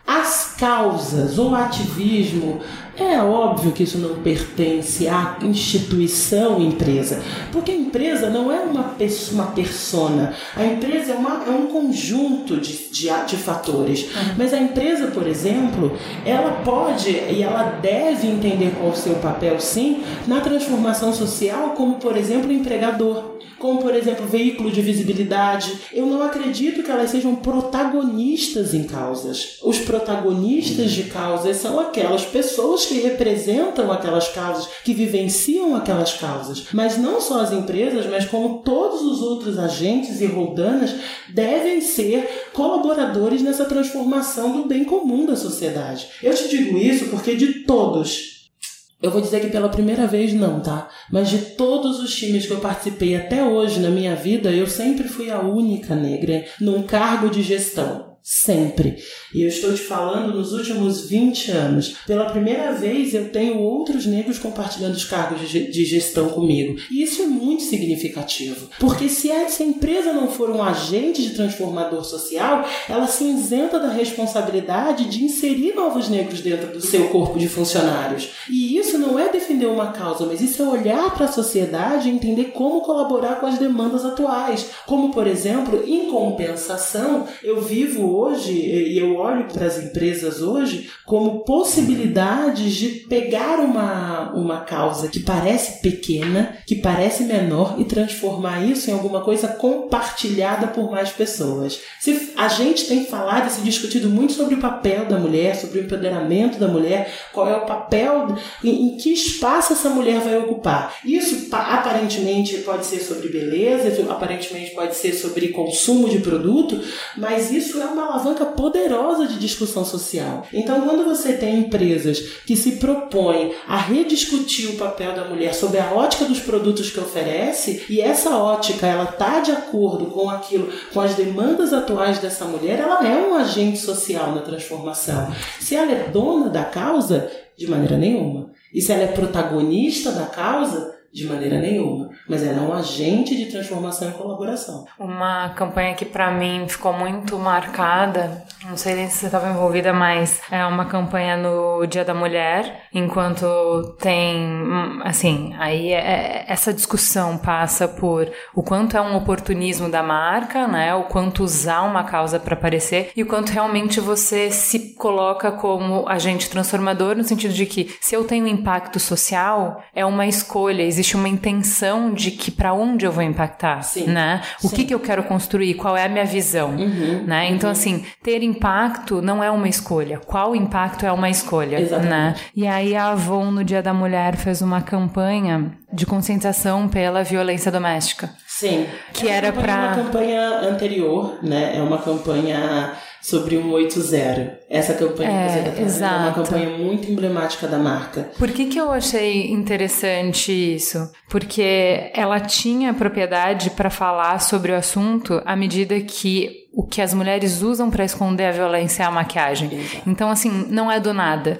As causas ou ativismo é óbvio que isso não pertence à instituição empresa, porque a empresa não é uma, pessoa, uma persona, a empresa é, uma, é um conjunto de, de, de fatores. Uhum. Mas a empresa, por exemplo, ela pode e ela deve entender qual o seu papel, sim, na transformação social, como, por exemplo, empregador como por exemplo veículo de visibilidade. Eu não acredito que elas sejam protagonistas em causas. Os protagonistas de causas são aquelas pessoas que representam aquelas causas, que vivenciam aquelas causas. Mas não só as empresas, mas como todos os outros agentes e roldanas devem ser colaboradores nessa transformação do bem comum da sociedade. Eu te digo isso porque de todos eu vou dizer que pela primeira vez não, tá? Mas de todos os times que eu participei até hoje na minha vida, eu sempre fui a única negra num cargo de gestão. Sempre. E eu estou te falando nos últimos 20 anos. Pela primeira vez eu tenho outros negros compartilhando os cargos de gestão comigo. E isso é muito significativo. Porque se essa empresa não for um agente de transformador social, ela se isenta da responsabilidade de inserir novos negros dentro do seu corpo de funcionários. E isso não é defender uma causa, mas isso é olhar para a sociedade e entender como colaborar com as demandas atuais. Como, por exemplo, em compensação, eu vivo hoje, e eu olho para as empresas hoje, como possibilidades de pegar uma, uma causa que parece pequena, que parece menor, e transformar isso em alguma coisa compartilhada por mais pessoas. Se a gente tem falado e se discutido muito sobre o papel da mulher, sobre o empoderamento da mulher, qual é o papel, em, em que espaço essa mulher vai ocupar. Isso aparentemente pode ser sobre beleza, aparentemente pode ser sobre consumo de produto, mas isso é uma uma alavanca poderosa de discussão social. Então, quando você tem empresas que se propõem a rediscutir o papel da mulher sob a ótica dos produtos que oferece, e essa ótica ela está de acordo com aquilo, com as demandas atuais dessa mulher, ela é um agente social na transformação. Se ela é dona da causa, de maneira nenhuma. E se ela é protagonista da causa, de maneira nenhuma. Mas ela é um agente de transformação e colaboração. Uma campanha que para mim ficou muito marcada, não sei nem se você estava envolvida, mas é uma campanha no Dia da Mulher, enquanto tem, assim, aí é, é, essa discussão passa por o quanto é um oportunismo da marca, né? O quanto usar uma causa para aparecer e o quanto realmente você se coloca como agente transformador no sentido de que se eu tenho impacto social, é uma escolha, existe uma intenção de que para onde eu vou impactar, Sim. né? O Sim. que que eu quero construir, qual é a minha visão, uhum. né? Então uhum. assim, ter impacto não é uma escolha. Qual impacto é uma escolha, Exatamente. né? E aí a Avon no Dia da Mulher fez uma campanha de conscientização pela violência doméstica. Sim. Que Essa era para uma campanha anterior, né? É uma campanha sobre o 180. Essa campanha é, que você está fazendo é uma campanha muito emblemática da marca. Por que, que eu achei interessante isso? Porque ela tinha propriedade para falar sobre o assunto à medida que o que as mulheres usam para esconder a violência é a maquiagem. Exato. Então, assim, não é do nada.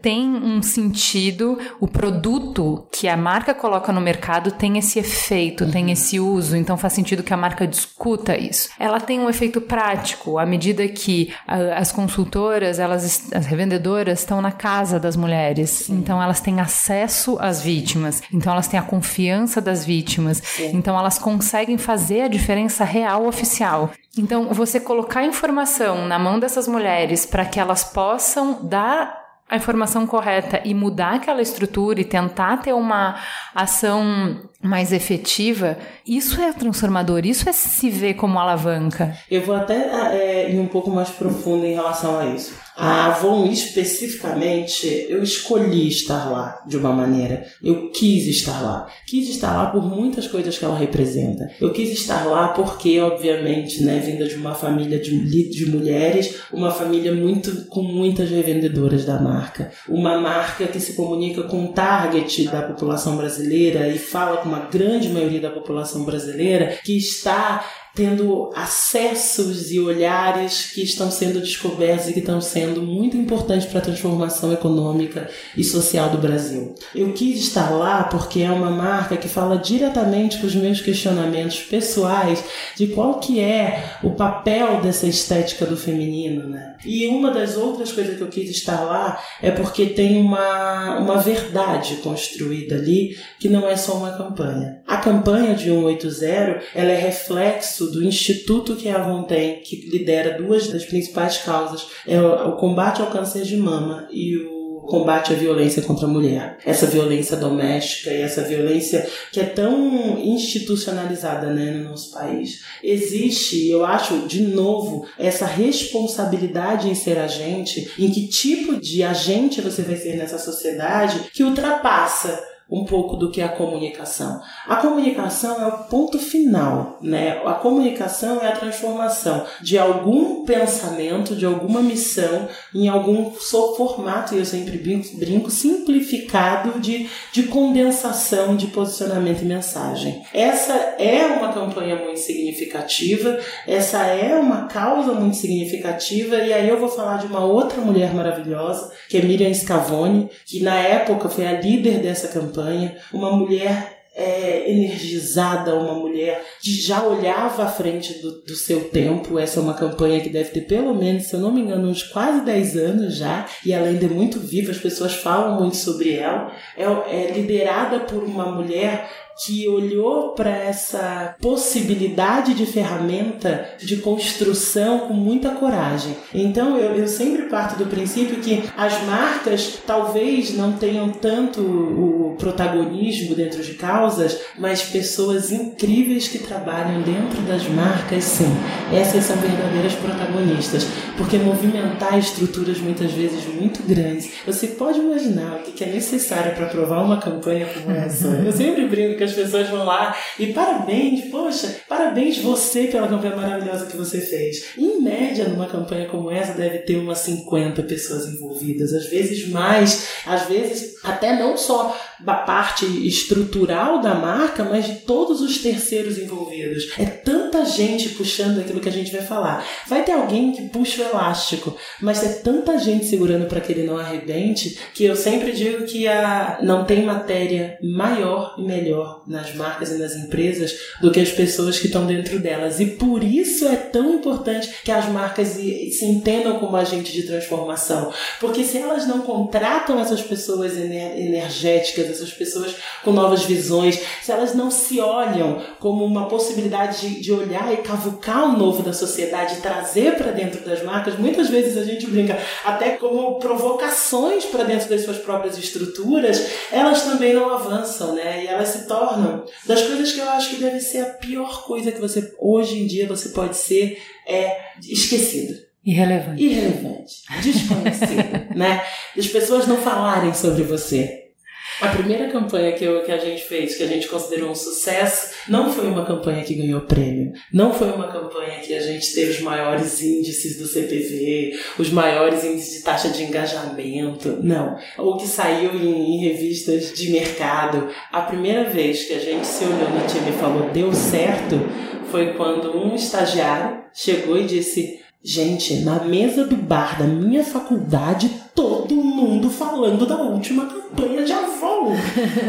Tem um sentido, o produto que a marca coloca no mercado tem esse efeito, uhum. tem esse uso, então faz sentido que a marca discuta isso. Ela tem um efeito prático, à medida que as consultoras, elas, as revendedoras estão na casa das mulheres, Sim. então elas têm acesso às vítimas, então elas têm a confiança das vítimas, Sim. então elas conseguem fazer a diferença real oficial. Então, você colocar informação na mão dessas mulheres para que elas possam dar a informação correta e mudar aquela estrutura e tentar ter uma ação mais efetiva, isso é transformador, isso é se ver como alavanca. Eu vou até é, ir um pouco mais profundo em relação a isso. A Avon especificamente, eu escolhi estar lá de uma maneira. Eu quis estar lá. Quis estar lá por muitas coisas que ela representa. Eu quis estar lá porque, obviamente, né, vinda de uma família de, de mulheres, uma família muito com muitas revendedoras da marca. Uma marca que se comunica com o target da população brasileira e fala com uma grande maioria da população brasileira que está tendo acessos e olhares que estão sendo descobertos e que estão sendo muito importantes para a transformação econômica e social do Brasil. Eu quis estar lá porque é uma marca que fala diretamente com os meus questionamentos pessoais de qual que é o papel dessa estética do feminino, né? E uma das outras coisas que eu quis estar lá é porque tem uma, uma verdade construída ali que não é só uma campanha. A campanha de 180, ela é reflexo do instituto que a Avon tem, que lidera duas das principais causas, é o combate ao câncer de mama e o combate à violência contra a mulher. Essa violência doméstica e essa violência que é tão institucionalizada né, no nosso país. Existe, eu acho, de novo, essa responsabilidade em ser agente, em que tipo de agente você vai ser nessa sociedade que ultrapassa um pouco do que é a comunicação. A comunicação é o ponto final, né? A comunicação é a transformação de algum pensamento, de alguma missão em algum formato, e eu sempre brinco, simplificado de, de condensação de posicionamento e mensagem. Essa é uma campanha muito significativa, essa é uma causa muito significativa, e aí eu vou falar de uma outra mulher maravilhosa, que é Miriam Scavone, que na época foi a líder dessa campanha campanha, uma mulher é, energizada, uma mulher que já olhava à frente do, do, seu tempo. Essa é uma campanha que deve ter pelo menos, se eu não me engano, uns quase 10 anos já, e ela ainda é muito viva, as pessoas falam muito sobre ela. É, é liderada por uma mulher que olhou para essa possibilidade de ferramenta de construção com muita coragem. Então eu, eu sempre parto do princípio que as marcas talvez não tenham tanto o protagonismo dentro de causas, mas pessoas incríveis que trabalham dentro das marcas, sim. Essas são verdadeiras protagonistas, porque movimentar estruturas muitas vezes muito grandes. Você pode imaginar o que é necessário para aprovar uma campanha como essa. Eu sempre brinco que as pessoas vão lá e parabéns, poxa, parabéns você pela campanha maravilhosa que você fez. Em média, numa campanha como essa, deve ter umas 50 pessoas envolvidas, às vezes mais, às vezes até não só da parte estrutural da marca, mas de todos os terceiros envolvidos. É tanta gente puxando aquilo que a gente vai falar. Vai ter alguém que puxa o elástico, mas é tanta gente segurando para que ele não arrebente que eu sempre digo que a, não tem matéria maior e melhor nas marcas e nas empresas do que as pessoas que estão dentro delas. E por isso é tão importante que as marcas se entendam como agente de transformação. Porque se elas não contratam essas pessoas energéticas, essas pessoas com novas visões, se elas não se olham como uma possibilidade de, de olhar e cavucar o novo da sociedade trazer para dentro das marcas, muitas vezes a gente brinca até como provocações para dentro das suas próprias estruturas, elas também não avançam, né? E elas se tornam das coisas que eu acho que deve ser a pior coisa que você hoje em dia você pode ser é esquecido. Irrelevante. Irrelevante. Desconhecido, né? As pessoas não falarem sobre você. A primeira campanha que, eu, que a gente fez, que a gente considerou um sucesso, não foi uma campanha que ganhou prêmio. Não foi uma campanha que a gente teve os maiores índices do CPV, os maiores índices de taxa de engajamento. Não. Ou que saiu em, em revistas de mercado. A primeira vez que a gente se olhou no time e falou deu certo foi quando um estagiário chegou e disse: Gente, na mesa do bar da minha faculdade, todo mundo falando da última campanha de Avon.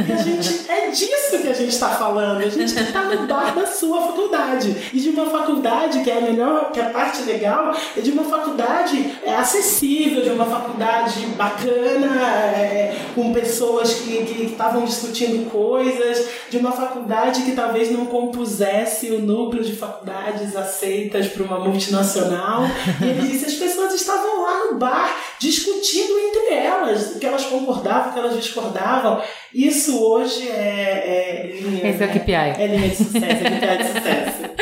E a gente, é disso que a gente está falando. A gente está no bar da sua faculdade. E de uma faculdade que é a melhor, que é a parte legal, é de uma faculdade é, acessível, de uma faculdade bacana, é, com pessoas que estavam discutindo coisas, de uma faculdade que talvez não compusesse o núcleo de faculdades aceitas para uma multinacional e ele disse: as pessoas estavam lá no bar discutindo entre elas, que elas concordavam, que elas discordavam. Isso hoje é, é linha. Esse é o KPI. É linha de sucesso, é KPI de sucesso.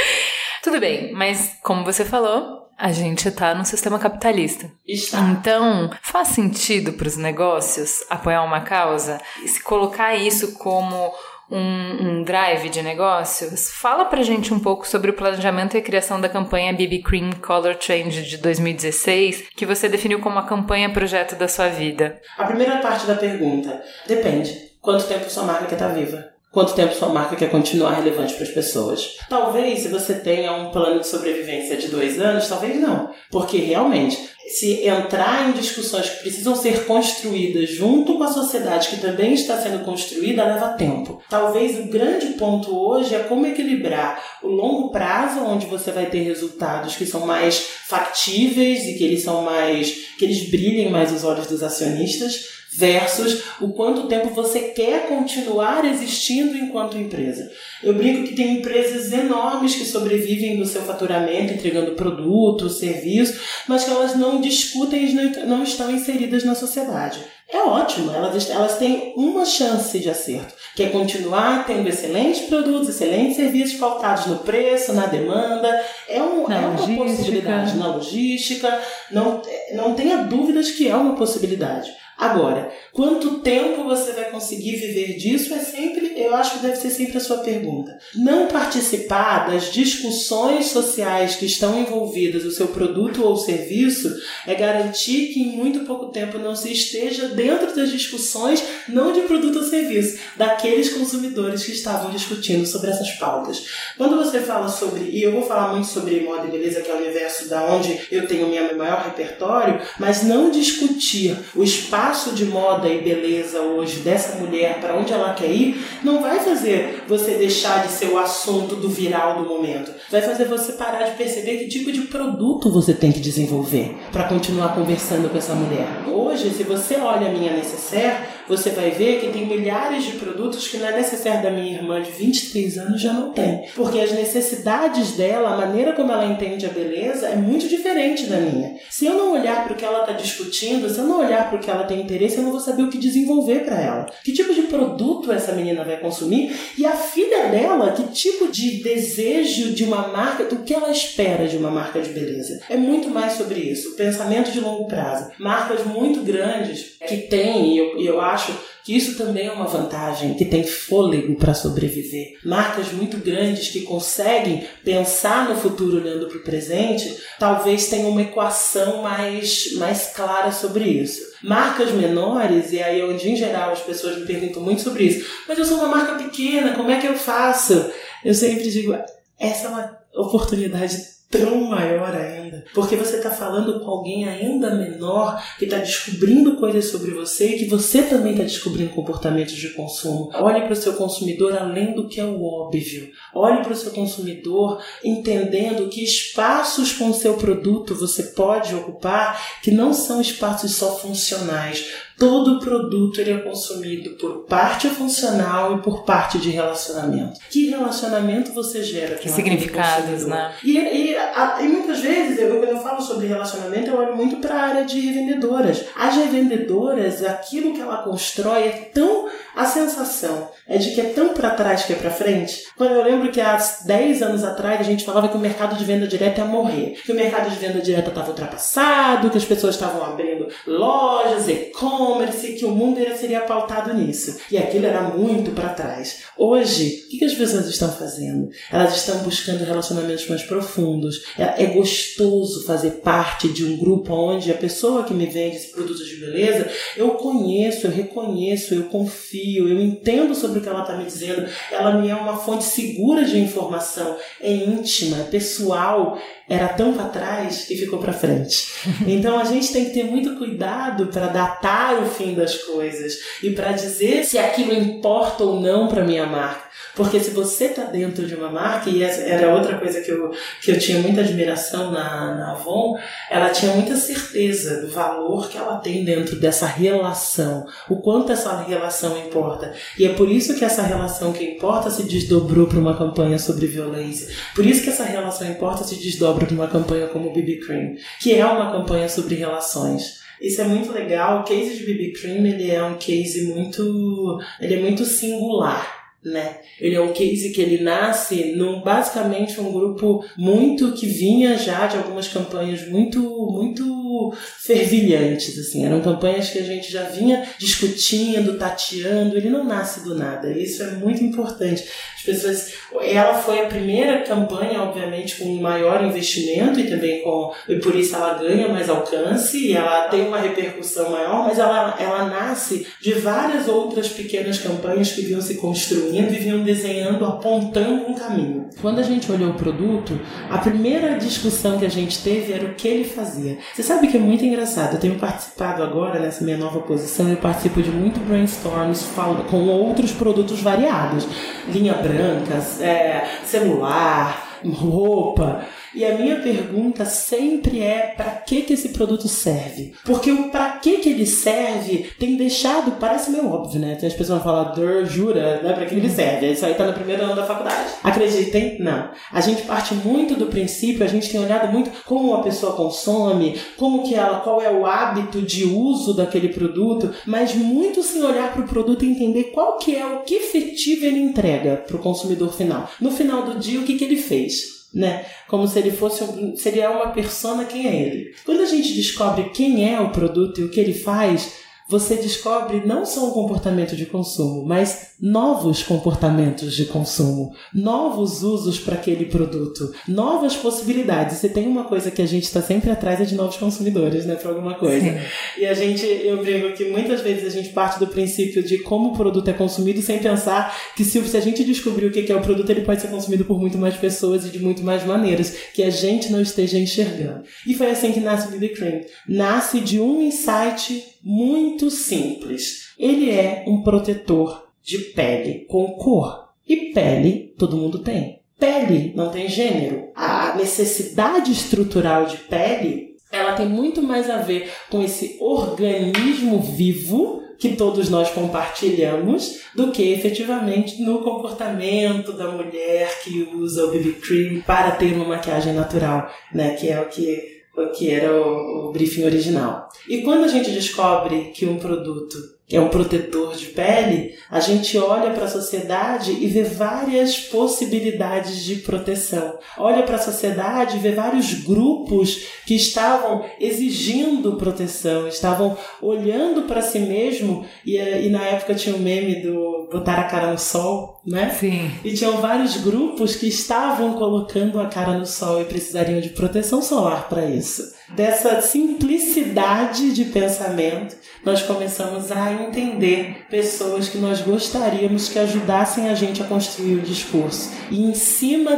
Tudo bem, mas como você falou, a gente está num sistema capitalista. Está. Então, faz sentido para os negócios apoiar uma causa e se colocar isso como um, um, drive de negócios, fala pra gente um pouco sobre o planejamento e criação da campanha BB Cream Color Change de 2016, que você definiu como a campanha projeto da sua vida. A primeira parte da pergunta depende. Quanto tempo sua marca quer estar tá viva? Quanto tempo sua marca quer continuar relevante para as pessoas? Talvez, se você tenha um plano de sobrevivência de dois anos, talvez não. Porque realmente, se entrar em discussões que precisam ser construídas junto com a sociedade que também está sendo construída, leva tempo. Talvez o grande ponto hoje é como equilibrar o longo prazo, onde você vai ter resultados que são mais factíveis e que eles são mais. que eles brilhem mais os olhos dos acionistas versus o quanto tempo você quer continuar existindo enquanto empresa. Eu brinco que tem empresas enormes que sobrevivem do seu faturamento, entregando produto, serviço, mas que elas não discutem e não estão inseridas na sociedade. É ótimo, elas, elas têm uma chance de acerto, que é continuar tendo excelentes produtos, excelentes serviços pautados no preço, na demanda. É, um, é uma possibilidade na logística, não, não tenha dúvidas que é uma possibilidade. Agora, quanto tempo você vai conseguir viver disso é sempre, eu acho que deve ser sempre a sua pergunta. Não participar das discussões sociais que estão envolvidas no seu produto ou serviço é garantir que em muito pouco tempo não se esteja dentro das discussões, não de produto ou serviço, daqueles consumidores que estavam discutindo sobre essas pautas. Quando você fala sobre, e eu vou falar muito sobre moda e beleza, que é o universo da onde eu tenho meu maior repertório, mas não discutir o espaço espaço de moda e beleza hoje dessa mulher para onde ela quer ir, não vai fazer você deixar de ser o assunto do viral do momento. Vai fazer você parar de perceber que tipo de produto você tem que desenvolver para continuar conversando com essa mulher. Hoje, se você olha a minha necessaire, você vai ver que tem milhares de produtos que na necessaire da minha irmã de 23 anos já não tem. Porque as necessidades dela, a maneira como ela entende a beleza é muito diferente da minha. Se eu não olhar para o que ela está discutindo, se eu não olhar para o que ela tem interesse, eu não vou saber o que desenvolver para ela. Que tipo de produto essa menina vai consumir e a filha dela, que tipo de desejo de uma marca, do que ela espera de uma marca de beleza. É muito mais sobre isso, pensamento de longo prazo. Marcas muito grandes que têm, e eu, eu acho que isso também é uma vantagem, que tem fôlego para sobreviver. Marcas muito grandes que conseguem pensar no futuro olhando para o presente, talvez tenham uma equação mais, mais clara sobre isso. Marcas menores, e aí onde em geral as pessoas me perguntam muito sobre isso, mas eu sou uma marca pequena, como é que eu faço? Eu sempre digo, essa é uma oportunidade tão maior ainda. Porque você está falando com alguém ainda menor que está descobrindo coisas sobre você e que você também está descobrindo comportamentos de consumo. Olhe para o seu consumidor além do que é o óbvio. Olhe para o seu consumidor entendendo que espaços com o seu produto você pode ocupar que não são espaços só funcionais todo produto ele é consumido por parte funcional e por parte de relacionamento. Que relacionamento você gera? Que significados, né? E, e, a, e, muitas vezes, eu, quando eu falo sobre relacionamento, eu olho muito para a área de revendedoras. As revendedoras, aquilo que ela constrói é tão a sensação é de que é tão para trás que é para frente. Quando eu lembro que há 10 anos atrás a gente falava que o mercado de venda direta ia morrer, que o mercado de venda direta estava ultrapassado, que as pessoas estavam abrindo lojas, e-commerce, que o mundo seria pautado nisso. E aquilo era muito para trás. Hoje, o que, as pessoas estão fazendo? Elas estão buscando relacionamentos mais profundos. É, é gostoso fazer parte de um grupo onde a pessoa que me vende esse produto de beleza, eu conheço, eu reconheço, eu confio, eu entendo sobre o que ela está me dizendo, ela me é uma fonte segura de informação, é íntima, é pessoal, era tão para trás que ficou para frente. Então a gente tem que ter muito cuidado para datar o fim das coisas e para dizer se aquilo importa ou não para minha marca. Porque se você está dentro de uma marca, e essa era outra coisa que eu, que eu tinha muita admiração na, na Avon, ela tinha muita certeza do valor que ela tem dentro dessa relação, o quanto essa relação importa. E é por isso que essa relação que importa se desdobrou para uma campanha sobre violência. Por isso que essa relação importa se desdobra para uma campanha como o BB Cream, que é uma campanha sobre relações. Isso é muito legal. O case de BB Cream ele é um case muito, ele é muito singular né? Ele é um case que ele nasce num basicamente um grupo muito que vinha já de algumas campanhas muito muito fervilhantes assim. Eram campanhas que a gente já vinha discutindo, tateando. Ele não nasce do nada. Isso é muito importante. As pessoas, ela foi a primeira campanha, obviamente, com maior investimento e também com e por isso ela ganha mais alcance e ela tem uma repercussão maior, mas ela ela nasce de várias outras pequenas campanhas que vinham se construindo e vinham desenhando, apontando um caminho. Quando a gente olhou o produto, a primeira discussão que a gente teve era o que ele fazia. Você sabe que é muito engraçado, eu tenho participado agora nessa minha nova posição, eu participo de muito brainstorms com outros produtos variados. Linha branca, é, celular, roupa. E a minha pergunta sempre é para que que esse produto serve? Porque o para que que ele serve tem deixado, parece meio óbvio, né? Tem as pessoas falar, jura, né? Para que ele serve? Isso aí tá no primeiro ano da faculdade. Acreditem? Não. A gente parte muito do princípio, a gente tem olhado muito como a pessoa consome, como que ela, qual é o hábito de uso daquele produto, mas muito sem olhar para o produto e entender qual que é o que efetivo ele entrega para o consumidor final. No final do dia, o que que ele fez? Né? Como se ele fosse seria uma persona quem é ele. Quando a gente descobre quem é o produto e o que ele faz, você descobre não só um comportamento de consumo, mas novos comportamentos de consumo, novos usos para aquele produto, novas possibilidades. Você tem uma coisa que a gente está sempre atrás é de novos consumidores, né, para alguma coisa. Sim. E a gente, eu brinco que muitas vezes a gente parte do princípio de como o produto é consumido sem pensar que se, se a gente descobrir o que é o produto, ele pode ser consumido por muito mais pessoas e de muito mais maneiras que a gente não esteja enxergando. E foi assim que nasce o BB Cream. Nasce de um insight muito simples. Ele é um protetor de pele com cor. E pele todo mundo tem. Pele não tem gênero. A necessidade estrutural de pele, ela tem muito mais a ver com esse organismo vivo que todos nós compartilhamos do que efetivamente no comportamento da mulher que usa o BB cream para ter uma maquiagem natural, né, que é o que que era o, o briefing original. E quando a gente descobre que um produto é um protetor de pele, a gente olha para a sociedade e vê várias possibilidades de proteção. Olha para a sociedade e vê vários grupos que estavam exigindo proteção, estavam olhando para si mesmo e, e na época tinha o um meme do botar a cara no sol, né? Sim. E tinham vários grupos que estavam colocando a cara no sol e precisariam de proteção solar para isso. Dessa simplicidade de pensamento, nós começamos a entender pessoas que nós gostaríamos que ajudassem a gente a construir o discurso. E em cima,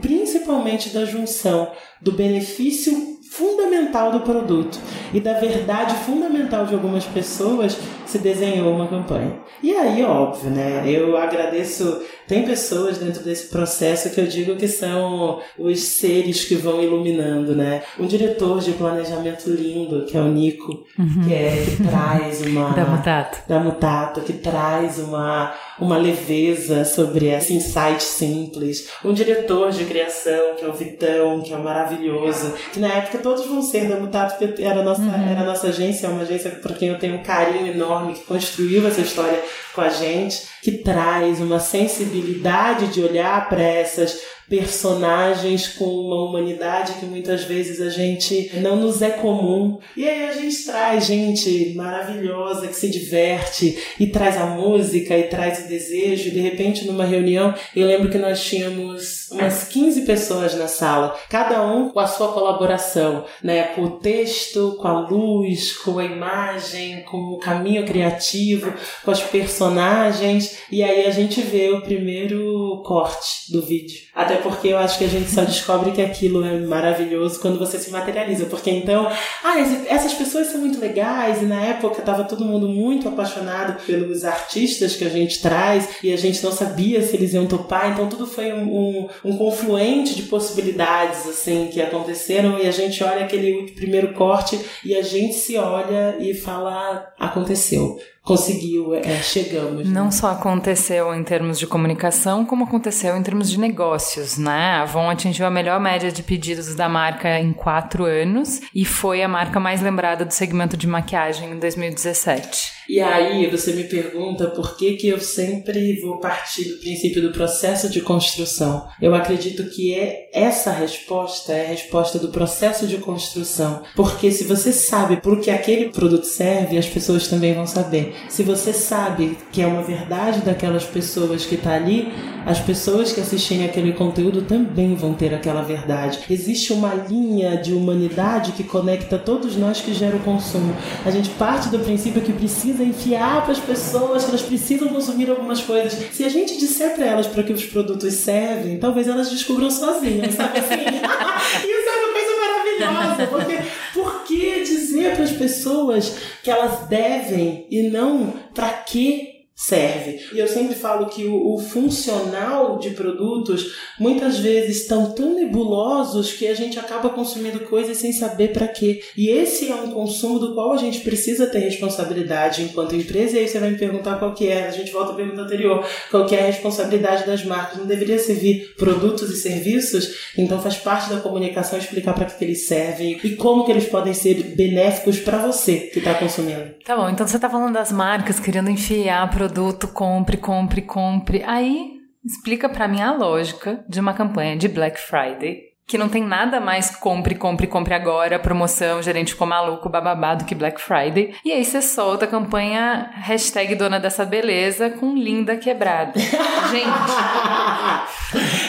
principalmente da junção do benefício fundamental do produto e da verdade fundamental de algumas pessoas se desenhou uma campanha. E aí, óbvio, né? Eu agradeço. Tem pessoas dentro desse processo que eu digo que são os seres que vão iluminando, né? Um diretor de planejamento lindo, que é o Nico, uhum. que, é, que traz uma. da Mutato. Da Mutato, que traz uma, uma leveza sobre esse insight simples. Um diretor de criação, que é o Vitão, que é maravilhoso. Que na época todos vão ser da Mutato, porque era a nossa, uhum. era a nossa agência, é uma agência por quem eu tenho um carinho enorme, que construiu essa história com a gente, que traz uma sensibilidade de olhar para essas personagens com uma humanidade que muitas vezes a gente não nos é comum. E aí a gente traz gente maravilhosa que se diverte e traz a música e traz o desejo. E de repente, numa reunião, eu lembro que nós tínhamos umas 15 pessoas na sala, cada um com a sua colaboração, né? Com o texto, com a luz, com a imagem, com o caminho criativo, com as personagens. E aí a gente vê o primeiro corte do vídeo. Até porque eu acho que a gente só descobre que aquilo é maravilhoso quando você se materializa. Porque então, ah, essas pessoas são muito legais, e na época estava todo mundo muito apaixonado pelos artistas que a gente traz, e a gente não sabia se eles iam topar, então tudo foi um, um, um confluente de possibilidades, assim, que aconteceram, e a gente olha aquele primeiro corte e a gente se olha e fala, aconteceu conseguiu, é, chegamos. Não né? só aconteceu em termos de comunicação, como aconteceu em termos de negócios, né? A Avon atingiu a melhor média de pedidos da marca em quatro anos e foi a marca mais lembrada do segmento de maquiagem em 2017. E aí você me pergunta por que, que eu sempre vou partir do princípio do processo de construção. Eu acredito que é essa resposta é a resposta do processo de construção. Porque se você sabe por que aquele produto serve, as pessoas também vão saber. Se você sabe que é uma verdade daquelas pessoas que está ali, as pessoas que assistirem aquele conteúdo também vão ter aquela verdade. Existe uma linha de humanidade que conecta todos nós que gera o consumo. A gente parte do princípio que precisa enfiar para as pessoas que elas precisam consumir algumas coisas. Se a gente disser para elas para que os produtos servem, talvez elas descubram sozinhas, sabe assim? Isso é uma coisa maravilhosa, porque por que dizer para as pessoas que elas devem e não para que serve. E eu sempre falo que o, o, funcional de produtos muitas vezes estão tão nebulosos que a gente acaba consumindo coisas sem saber para quê. E esse é um consumo do qual a gente precisa ter responsabilidade enquanto empresa. E aí você vai me perguntar qual que é. A gente volta à pergunta anterior. Qual que é a responsabilidade das marcas? Não deveria servir produtos e serviços? Então faz parte da comunicação explicar para que, que eles servem e como que eles podem ser benéficos para você que está consumindo. Tá bom, então você está falando das marcas querendo enfiar produtos produto, compre, compre, compre. Aí explica para mim a lógica de uma campanha de Black Friday que não tem nada mais compre, compre, compre agora, promoção, gerente ficou maluco, bababá do que Black Friday. E aí você solta a campanha hashtag dona dessa beleza com linda quebrada. Gente.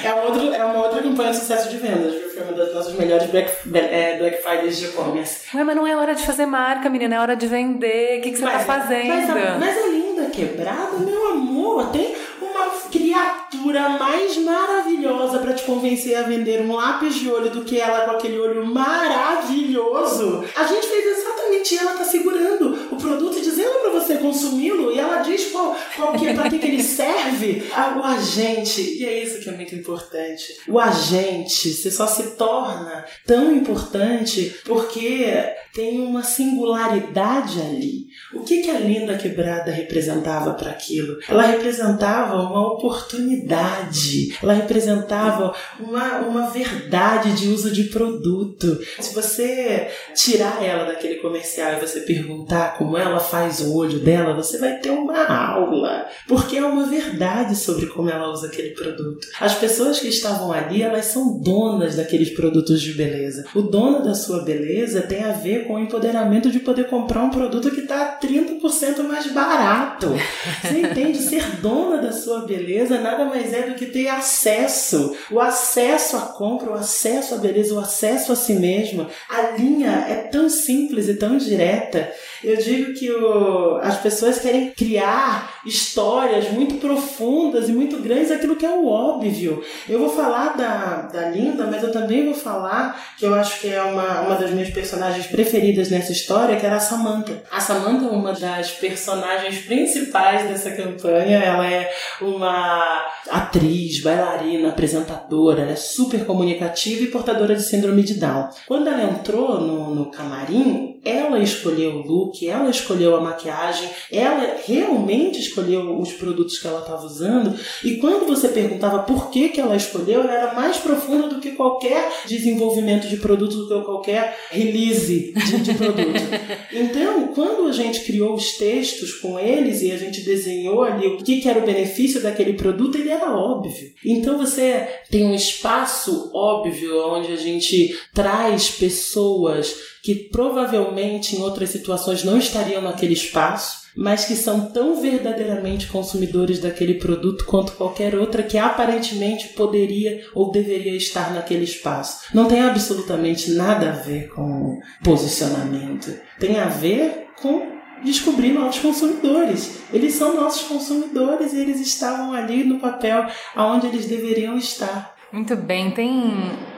é, outro, é uma outra campanha de sucesso de vendas, viu? Foi uma das nossas melhores Black, é, Black Fridays de e-commerce. Ué, mas não é hora de fazer marca, menina, é hora de vender. O que, que você mas, tá fazendo? Mas a, mas a linda quebrada, meu amor, tem uma criatura mais maravilhosa para te convencer a vender um lápis de olho do que ela com aquele olho maravilhoso. A gente fez exatamente ela tá segurando o produto dizendo para você consumi-lo e ela diz qual, qual que, pra que, que ele serve. Ah, o agente, e é isso que é muito importante. O agente, você só se torna tão importante porque tem uma singularidade ali. O que, que a Linda Quebrada representava para aquilo? Ela representava uma oportunidade, ela representava uma, uma verdade de uso de produto. Se você tirar ela daquele comercial e você perguntar como ela faz o olho dela, você vai ter uma aula, porque é uma verdade sobre como ela usa aquele produto. As pessoas que estavam ali, elas são donas daqueles produtos de beleza. O dono da sua beleza tem a ver com o empoderamento de poder comprar um produto que está 30% mais barato. Você entende? Ser dona da sua beleza nada mais é do que ter acesso. O acesso à compra, o acesso à beleza, o acesso a si mesma. A linha é tão simples e tão direta. Eu digo que o, as pessoas querem criar histórias muito profundas e muito grandes, aquilo que é o óbvio. Eu vou falar da, da Linda, mas eu também vou falar que eu acho que é uma, uma das minhas personagens preferidas nessa história, que era a Samantha. A Samantha é uma das personagens principais dessa campanha. Ela é uma atriz, bailarina, apresentadora, ela é super comunicativa e portadora de síndrome de Down. Quando ela entrou no, no camarim, ela escolheu o look, ela escolheu a maquiagem, ela realmente escolheu os produtos que ela estava usando. E quando você perguntava por que, que ela escolheu, ela era mais profunda do que qualquer desenvolvimento de produto, do que qualquer release de, de produto. então, quando a gente criou os textos com eles e a gente desenhou ali o que, que era o benefício daquele produto, ele era óbvio. Então você tem um espaço óbvio onde a gente traz pessoas que provavelmente em outras situações não estariam naquele espaço, mas que são tão verdadeiramente consumidores daquele produto quanto qualquer outra que aparentemente poderia ou deveria estar naquele espaço. Não tem absolutamente nada a ver com posicionamento. Tem a ver com descobrir novos consumidores. Eles são nossos consumidores e eles estavam ali no papel aonde eles deveriam estar. Muito bem, tem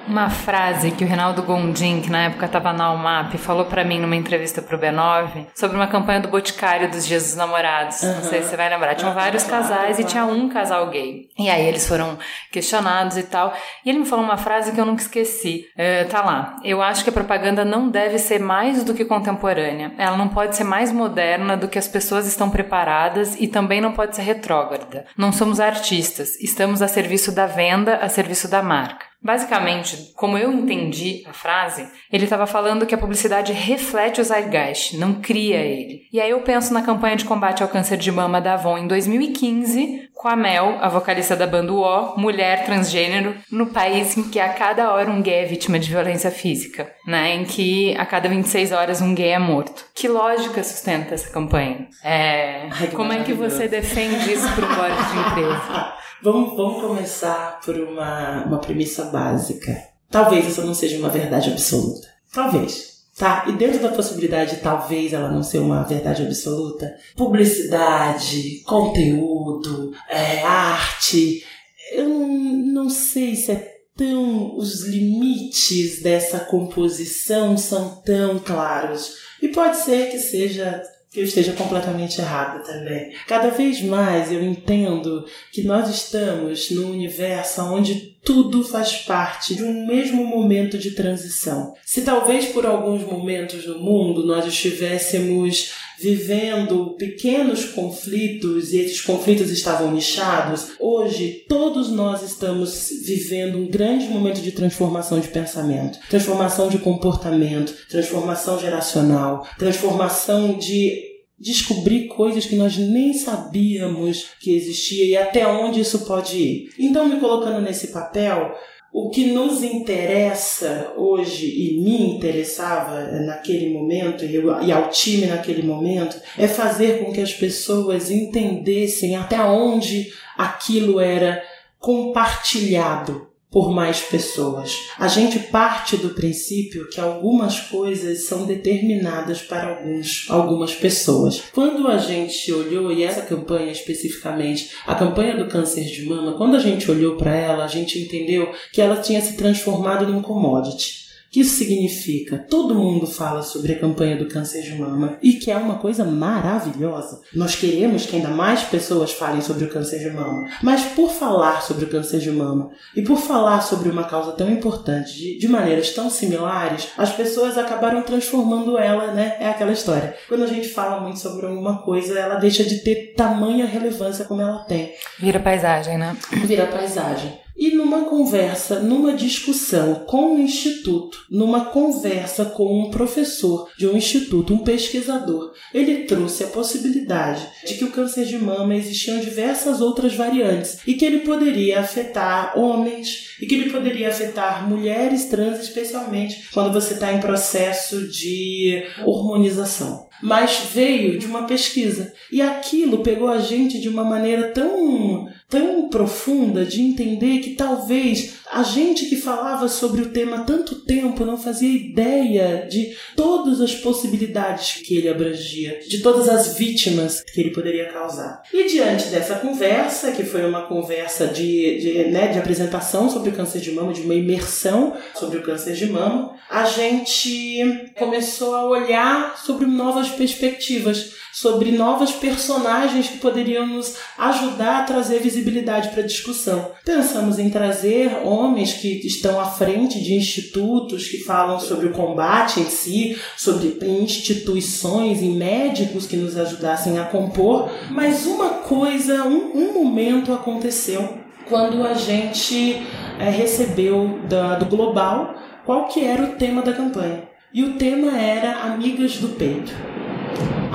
uma frase que o Reinaldo Gondim, que na época estava na UMAP, falou para mim numa entrevista pro B9 sobre uma campanha do Boticário dos Dias dos Namorados. Uhum. Não sei se você vai lembrar. Tinham vários casais e tinha um casal gay. E aí eles foram questionados e tal. E ele me falou uma frase que eu nunca esqueci. Uh, tá lá. Eu acho que a propaganda não deve ser mais do que contemporânea. Ela não pode ser mais moderna do que as pessoas estão preparadas e também não pode ser retrógrada. Não somos artistas. Estamos a serviço da venda, a serviço da marca. Basicamente, como eu entendi a frase, ele estava falando que a publicidade reflete o zeitgeist, não cria ele. E aí eu penso na campanha de combate ao câncer de mama da Avon em 2015, com a Mel, a vocalista da banda O, mulher transgênero, no país em que a cada hora um gay é vítima de violência física, né? Em que a cada 26 horas um gay é morto. Que lógica sustenta essa campanha? É... Ai, como é que você defende isso para um board de empresa? Vamos, vamos começar por uma, uma premissa básica. Talvez essa não seja uma verdade absoluta. Talvez. Tá? E dentro da possibilidade de talvez ela não ser uma verdade absoluta, publicidade, conteúdo, é, arte, eu não sei se é tão. os limites dessa composição são tão claros. E pode ser que seja que eu esteja completamente errada também. Cada vez mais eu entendo que nós estamos num universo onde tudo faz parte de um mesmo momento de transição. Se talvez por alguns momentos no mundo nós estivéssemos vivendo pequenos conflitos e esses conflitos estavam nichados, hoje todos nós estamos vivendo um grande momento de transformação de pensamento, transformação de comportamento, transformação geracional, transformação de descobrir coisas que nós nem sabíamos que existia e até onde isso pode ir. Então, me colocando nesse papel, o que nos interessa hoje e me interessava naquele momento e ao time naquele momento é fazer com que as pessoas entendessem até onde aquilo era compartilhado por mais pessoas. A gente parte do princípio que algumas coisas são determinadas para alguns, algumas pessoas. Quando a gente olhou, e essa campanha especificamente, a campanha do câncer de mama, quando a gente olhou para ela, a gente entendeu que ela tinha se transformado num commodity que isso significa? Todo mundo fala sobre a campanha do câncer de mama e que é uma coisa maravilhosa. Nós queremos que ainda mais pessoas falem sobre o câncer de mama. Mas por falar sobre o câncer de mama e por falar sobre uma causa tão importante de, de maneiras tão similares, as pessoas acabaram transformando ela, né? É aquela história. Quando a gente fala muito sobre alguma coisa, ela deixa de ter tamanha relevância como ela tem. Vira paisagem, né? Vira paisagem. E numa conversa, numa discussão com o instituto, numa conversa com um professor de um instituto, um pesquisador, ele trouxe a possibilidade de que o câncer de mama existiam diversas outras variantes e que ele poderia afetar homens e que ele poderia afetar mulheres trans, especialmente quando você está em processo de hormonização mas veio de uma pesquisa. E aquilo pegou a gente de uma maneira tão, tão profunda de entender que talvez a gente que falava sobre o tema há tanto tempo não fazia ideia de todas as possibilidades que ele abrangia, de todas as vítimas que ele poderia causar. E diante dessa conversa, que foi uma conversa de, de, né, de apresentação sobre o câncer de mama, de uma imersão sobre o câncer de mama, a gente começou a olhar sobre novas perspectivas sobre novas personagens que poderiam nos ajudar a trazer visibilidade para a discussão. Pensamos em trazer homens que estão à frente de institutos que falam sobre o combate em si, sobre instituições e médicos que nos ajudassem a compor, mas uma coisa, um, um momento aconteceu quando a gente é, recebeu da, do Global qual que era o tema da campanha. E o tema era Amigas do Peito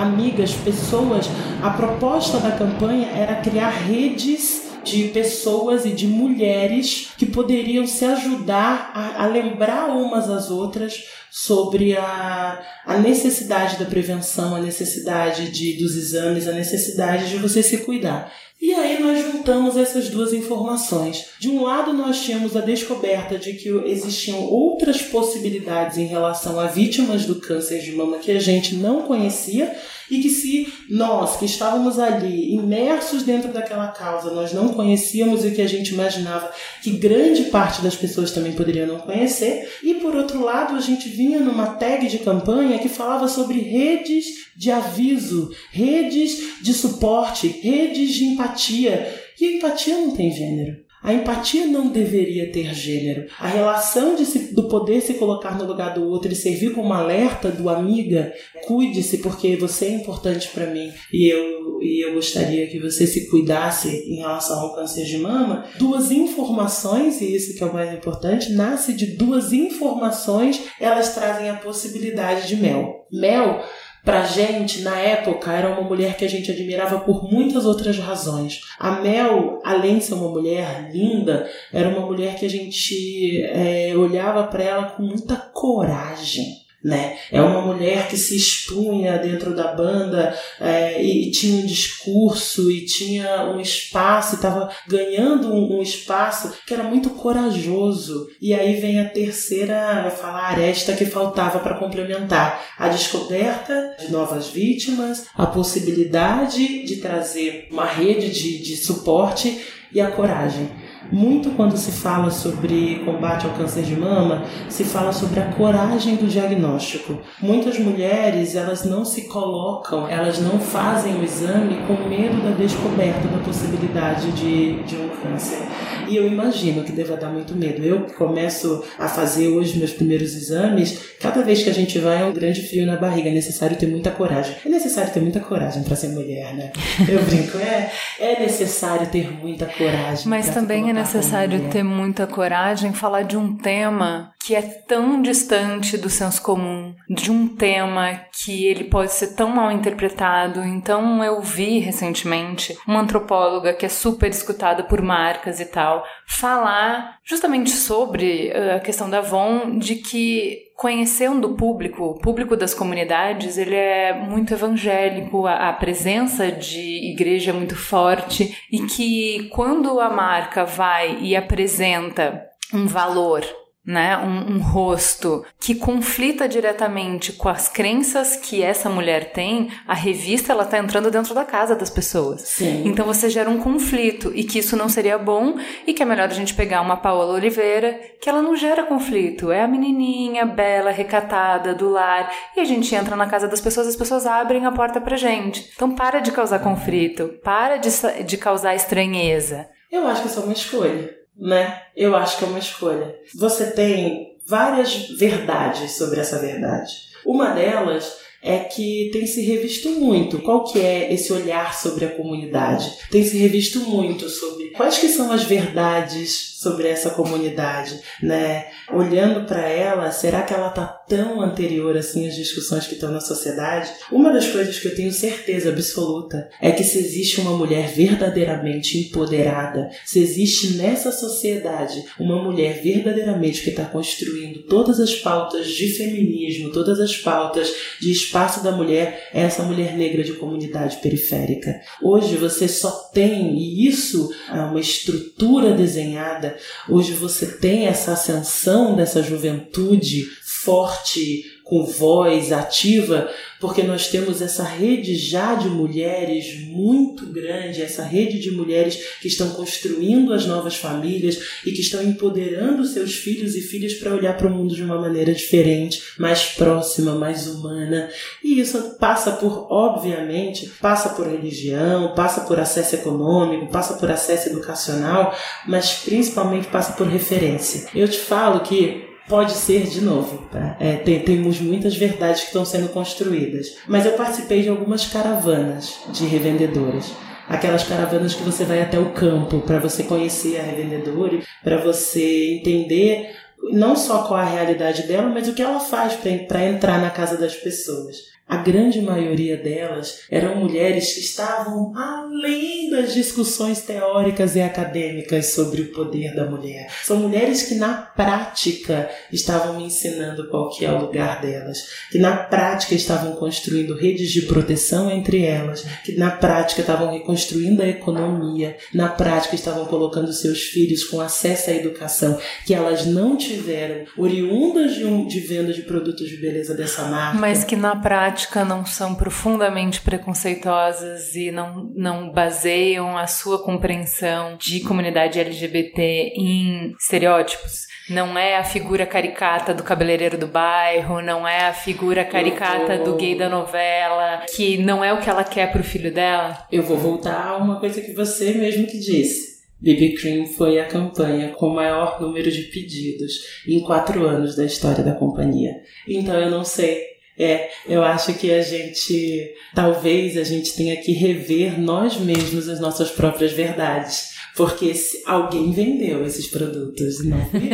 amigas, pessoas, a proposta da campanha era criar redes de pessoas e de mulheres que poderiam se ajudar a, a lembrar umas às outras sobre a, a necessidade da prevenção, a necessidade de, dos exames, a necessidade de você se cuidar. E aí nós juntamos essas duas informações. De um lado, nós tínhamos a descoberta de que existiam outras possibilidades em relação a vítimas do câncer de mama que a gente não conhecia e que se nós que estávamos ali imersos dentro daquela causa, nós não conhecíamos e que a gente imaginava que grande parte das pessoas também poderiam não conhecer. E por outro lado, a gente vinha numa tag de campanha que falava sobre redes de aviso, redes de suporte, redes de empatia. E empatia não tem gênero. A empatia não deveria ter gênero. A relação se, do poder se colocar no lugar do outro e servir como alerta do amiga, cuide-se porque você é importante para mim e eu, e eu gostaria que você se cuidasse em relação ao câncer de mama. Duas informações, e isso que é o mais importante, nasce de duas informações, elas trazem a possibilidade de mel. Mel Pra gente, na época, era uma mulher que a gente admirava por muitas outras razões. A Mel, além de ser uma mulher linda, era uma mulher que a gente é, olhava para ela com muita coragem né? É uma mulher que se expunha dentro da banda é, e tinha um discurso e tinha um espaço, estava ganhando um, um, espaço que era muito corajoso. E aí vem a terceira, vai falar, aresta que faltava para complementar a descoberta de novas vítimas, a possibilidade de trazer uma rede de, de suporte e a coragem. Muito quando se fala sobre combate ao câncer de mama, se fala sobre a coragem do diagnóstico. Muitas mulheres, elas não se colocam, elas não fazem o exame com medo da descoberta da possibilidade de, de um câncer. E eu imagino que deva dar muito medo. Eu começo a fazer hoje meus primeiros exames, cada vez que a gente vai é um grande frio na barriga. É necessário ter muita coragem. É necessário ter muita coragem para ser mulher, né? Eu brinco, é, é necessário ter muita coragem. Mas também é necessário ter muita coragem falar de um tema que é tão distante do senso comum, de um tema que ele pode ser tão mal interpretado. Então eu vi recentemente uma antropóloga que é super escutada por marcas e tal, falar justamente sobre uh, a questão da Avon, de que conhecendo o público, o público das comunidades, ele é muito evangélico, a, a, presença de igreja é muito forte e que quando a marca vai e apresenta um valor né, um, um, rosto que conflita diretamente com as crenças que essa mulher tem, a revista ela tá entrando dentro da casa das pessoas. Sim. Então você gera um conflito e que isso não seria bom e que é melhor a gente pegar uma Paola Oliveira que ela não gera conflito, é a menininha bela, recatada do lar e a gente entra na casa das pessoas, as pessoas abrem a porta pra gente. Então para de causar conflito, para de, de causar estranheza. Eu acho que isso é uma escolha né? Eu acho que é uma escolha. Você tem várias verdades sobre essa verdade. Uma delas é que tem se revisto muito. Qual que é esse olhar sobre a comunidade? Tem se revisto muito sobre quais que são as verdades sobre essa comunidade, né? Olhando para ela, será que ela tá tão anterior assim às discussões que estão na sociedade? Uma das coisas que eu tenho certeza absoluta é que se existe uma mulher verdadeiramente empoderada, se existe nessa sociedade uma mulher verdadeiramente que está construindo todas as pautas de feminismo, todas as pautas de espaço da mulher, é essa mulher negra de comunidade periférica. Hoje você só tem, e isso é uma estrutura desenhada, hoje você tem essa ascensão dessa juventude forte, com voz ativa, porque nós temos essa rede já de mulheres muito grande, essa rede de mulheres que estão construindo as novas famílias e que estão empoderando seus filhos e filhas para olhar para o mundo de uma maneira diferente, mais próxima, mais humana. E isso passa por, obviamente, passa por religião, passa por acesso econômico, passa por acesso educacional, mas principalmente passa por referência. Eu te falo que Pode ser de novo, tá? É, tem, temos muitas verdades que estão sendo construídas. Mas eu participei de algumas caravanas de revendedoras aquelas caravanas que você vai até o campo para você conhecer a revendedora, para você entender não só qual a realidade dela, mas o que ela faz para entrar na casa das pessoas. A grande maioria delas eram mulheres que estavam além das discussões teóricas e acadêmicas sobre o poder da mulher. São mulheres que na prática estavam me ensinando qual que é o lugar delas, que na prática estavam construindo redes de proteção entre elas, que na prática estavam reconstruindo a economia, na prática estavam colocando seus filhos com acesso à educação que elas não tiveram, oriundas de, um, de venda de produtos de beleza dessa marca. Mas que na prática prática não são profundamente preconceituosas e não, não baseiam a sua compreensão de comunidade LGBT em estereótipos. Não é a figura caricata do cabeleireiro do bairro, não é a figura caricata vou... do gay da novela, que não é o que ela quer pro filho dela. Eu vou voltar a uma coisa que você mesmo que disse. BB Cream foi a campanha com o maior número de pedidos em quatro anos da história da companhia. Então eu não sei é, eu acho que a gente, talvez a gente tenha que rever nós mesmos as nossas próprias verdades. Porque alguém vendeu esses produtos, não fui